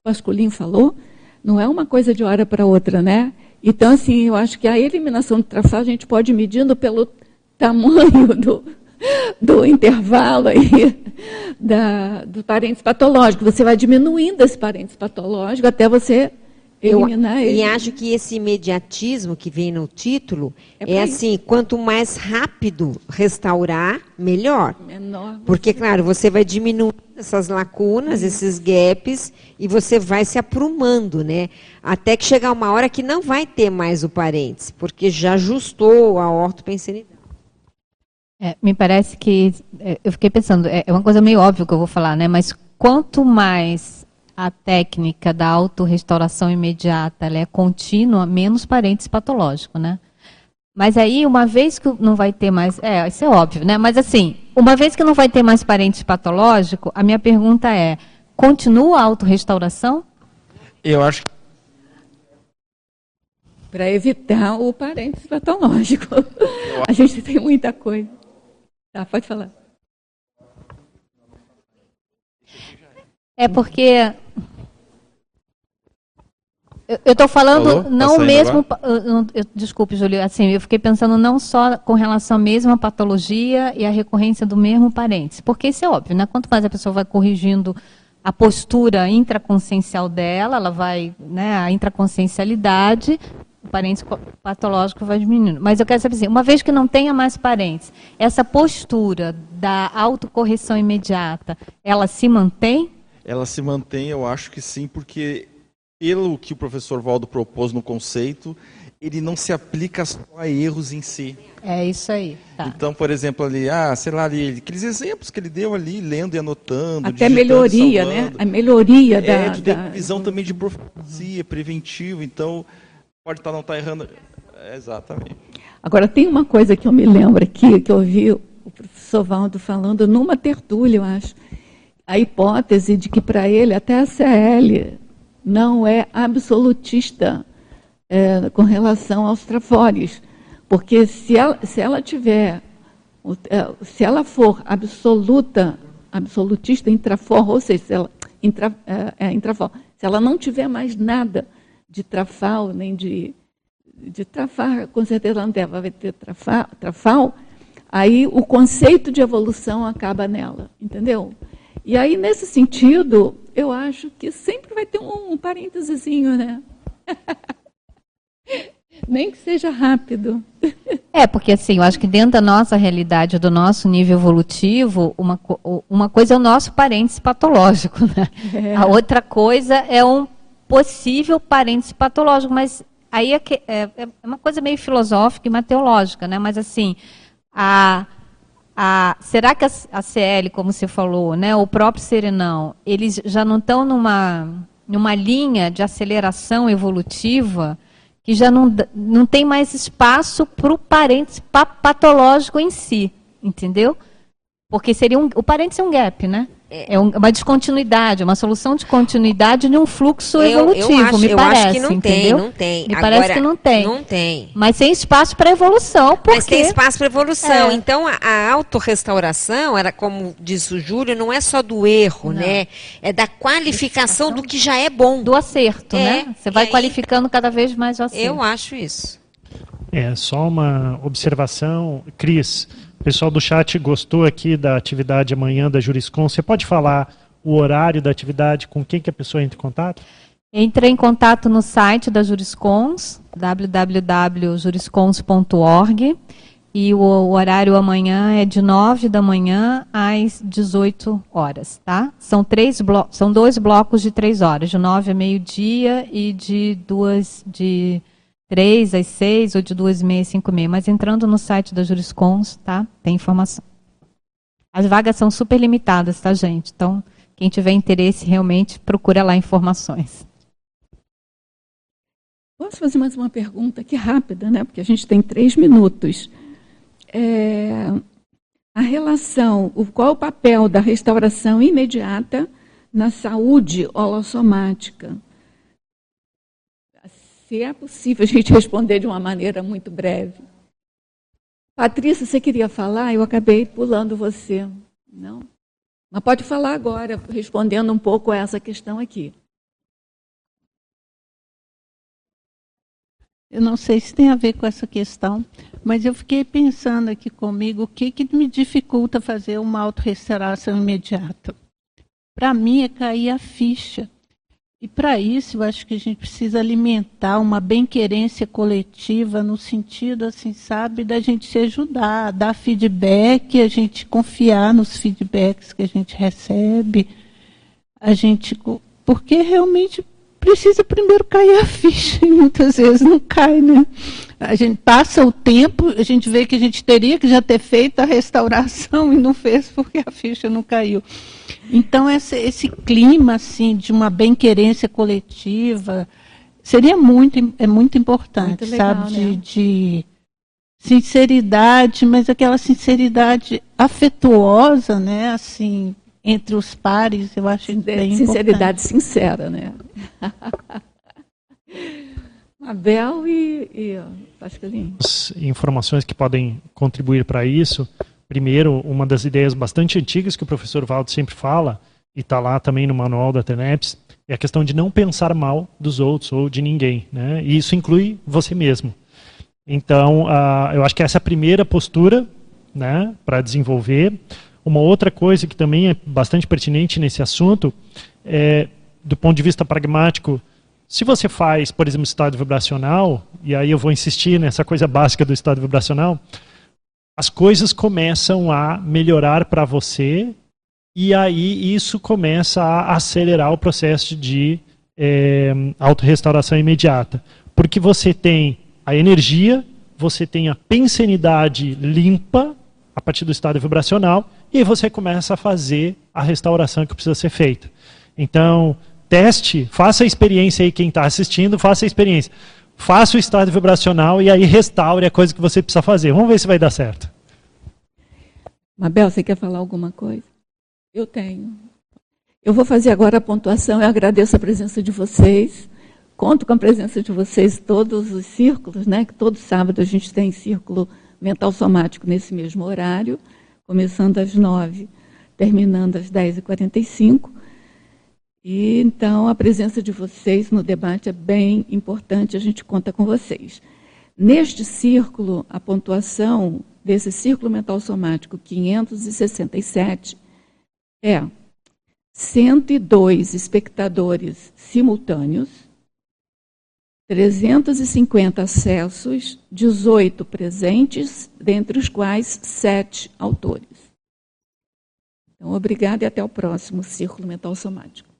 Pascolim falou, não é uma coisa de hora para outra, né? Então, assim, eu acho que a eliminação do trafar a gente pode ir medindo pelo tamanho do, do intervalo aí da, do parênteses patológico. Você vai diminuindo esse parênteses patológico até você eliminar eu, ele. E acho que esse imediatismo que vem no título é, é assim, quanto mais rápido restaurar, melhor. Menor. Porque, claro, você vai diminuindo essas lacunas, esses gaps, e você vai se aprumando, né? Até que chegar uma hora que não vai ter mais o parênteses, porque já ajustou a ortopensenidade. É, me parece que, é, eu fiquei pensando, é, é uma coisa meio óbvia que eu vou falar, né? Mas quanto mais a técnica da autorrestauração imediata ela é contínua, menos parênteses patológico, né? Mas aí, uma vez que não vai ter mais. É, isso é óbvio, né? Mas assim, uma vez que não vai ter mais parênteses patológico, a minha pergunta é: continua a autorrestauração? Eu acho que. Para evitar o parênteses patológico. A gente tem muita coisa. Tá, pode falar. É porque eu estou falando Alô? Tá não tá mesmo. Eu, eu, desculpe, Júlio. Assim, eu fiquei pensando não só com relação à mesma patologia e a recorrência do mesmo parente. Porque isso é óbvio, né? Quanto mais a pessoa vai corrigindo a postura intraconsciencial dela, ela vai, né, a intraconsciencialidade, o parente patológico vai diminuindo. Mas eu quero saber assim, uma vez que não tenha mais parentes, essa postura da autocorreção imediata, ela se mantém? Ela se mantém, eu acho que sim, porque pelo que o professor Valdo propôs no conceito, ele não se aplica só a erros em si. É isso aí. Tá. Então, por exemplo, ali, ah, sei lá, ali, aqueles exemplos que ele deu ali, lendo e anotando. Até melhoria, né? A melhoria da. É, de da... visão também de profecia, preventivo. Então, pode estar, não estar errando. É, exatamente. Agora, tem uma coisa que eu me lembro aqui, que eu ouvi o professor Valdo falando numa tertúlia, eu acho. A hipótese de que para ele até a CL não é absolutista é, com relação aos trafores. Porque se ela, se ela tiver, é, se ela for absoluta, absolutista intrafor, ou seja, se ela, intra, é, é, se ela não tiver mais nada de trafal, nem de, de trafar, com certeza não deve, vai ter trafal, trafal, aí o conceito de evolução acaba nela, entendeu? E aí, nesse sentido, eu acho que sempre vai ter um, um parênteses, né? Nem que seja rápido. É, porque assim, eu acho que dentro da nossa realidade, do nosso nível evolutivo, uma, uma coisa é o nosso parêntese patológico, né? É. A outra coisa é um possível parêntese patológico, mas aí é, que, é, é uma coisa meio filosófica e mateológica, né? Mas assim, a a, será que a, a, CL, como você falou, né, o próprio Serenão, eles já não estão numa, numa linha de aceleração evolutiva que já não, não tem mais espaço para o parênteses patológico em si, entendeu? Porque seria um, o parênteses é um gap, né? É, é uma descontinuidade, uma solução de continuidade de um fluxo eu, evolutivo, eu acho, me eu parece. Acho que não entendeu? tem, não tem. Me Agora, parece que não tem. Não tem. Mas tem espaço para evolução. Porque... Mas tem espaço para evolução. É. Então, a, a autorrestauração, era como disse o Júlio, não é só do erro, não. né? É da qualificação do que já é bom. Do acerto, é. né? Você vai qualificando cada vez mais o acerto. Eu acho isso. É, só uma observação. Cris, o pessoal do chat gostou aqui da atividade amanhã da Juriscom. Você pode falar o horário da atividade, com quem que a pessoa entra em contato? Entre em contato no site da Juriscons, www.juriscons.org. E o, o, horário amanhã é de 9 da manhã às 18 horas, tá? São, três são dois blocos de três horas, de 9 a meio-dia e de duas de três às seis ou de duas e meia, cinco e meia. Mas entrando no site da Juriscons, tá? Tem informação. As vagas são super limitadas, tá, gente? Então, quem tiver interesse, realmente, procura lá informações. Posso fazer mais uma pergunta aqui rápida, né? Porque a gente tem três minutos. É, a relação, o, qual o papel da restauração imediata na saúde holossomática? Se é possível a gente responder de uma maneira muito breve. Patrícia, você queria falar? Eu acabei pulando você. Não? Mas pode falar agora, respondendo um pouco a essa questão aqui. Eu não sei se tem a ver com essa questão, mas eu fiquei pensando aqui comigo o que, que me dificulta fazer uma autorrestauração imediata. Para mim é cair a ficha E para isso, eu acho que a gente precisa alimentar uma bem-querência coletiva no sentido, assim, sabe, da gente se ajudar, dar feedback, a gente confiar nos feedbacks que a gente recebe, a gente, porque realmente precisa primeiro cair a ficha e muitas vezes não cai, né? A gente passa o tempo, a gente vê que a gente teria que já ter feito a restauração e não fez porque a ficha não caiu. Então esse, esse clima assim de uma bem-querência coletiva seria muito é muito importante, muito legal, sabe, né? de, de sinceridade, mas aquela sinceridade afetuosa, né, assim, entre os pares, eu acho bem Sinceridade importante. sincera, né? Abel e, e Pascalinho. Informações que podem contribuir para isso. Primeiro, uma das ideias bastante antigas que o professor Valdo sempre fala, e está lá também no manual da TENEPS, é a questão de não pensar mal dos outros ou de ninguém. Né? E isso inclui você mesmo. Então, uh, eu acho que essa é a primeira postura né, para desenvolver. Uma outra coisa que também é bastante pertinente nesse assunto é, do ponto de vista pragmático, se você faz, por exemplo, estado vibracional, e aí eu vou insistir nessa coisa básica do estado vibracional, as coisas começam a melhorar para você e aí isso começa a acelerar o processo de é, autorrestauração imediata. Porque você tem a energia, você tem a pensenidade limpa a partir do estado vibracional e você começa a fazer a restauração que precisa ser feita. Então, teste, faça a experiência aí, quem está assistindo, faça a experiência. Faça o estado vibracional e aí restaure a coisa que você precisa fazer. Vamos ver se vai dar certo. Mabel, você quer falar alguma coisa? Eu tenho. Eu vou fazer agora a pontuação. Eu agradeço a presença de vocês. Conto com a presença de vocês todos os círculos, né? Que todo sábado a gente tem círculo mental somático nesse mesmo horário começando às nove, terminando às dez e quarenta e cinco. E então a presença de vocês no debate é bem importante, a gente conta com vocês. Neste círculo, a pontuação desse círculo mental somático 567 é 102 espectadores simultâneos, 350 acessos, 18 presentes, dentre os quais sete autores. Então, obrigada e até o próximo Círculo Mental Somático.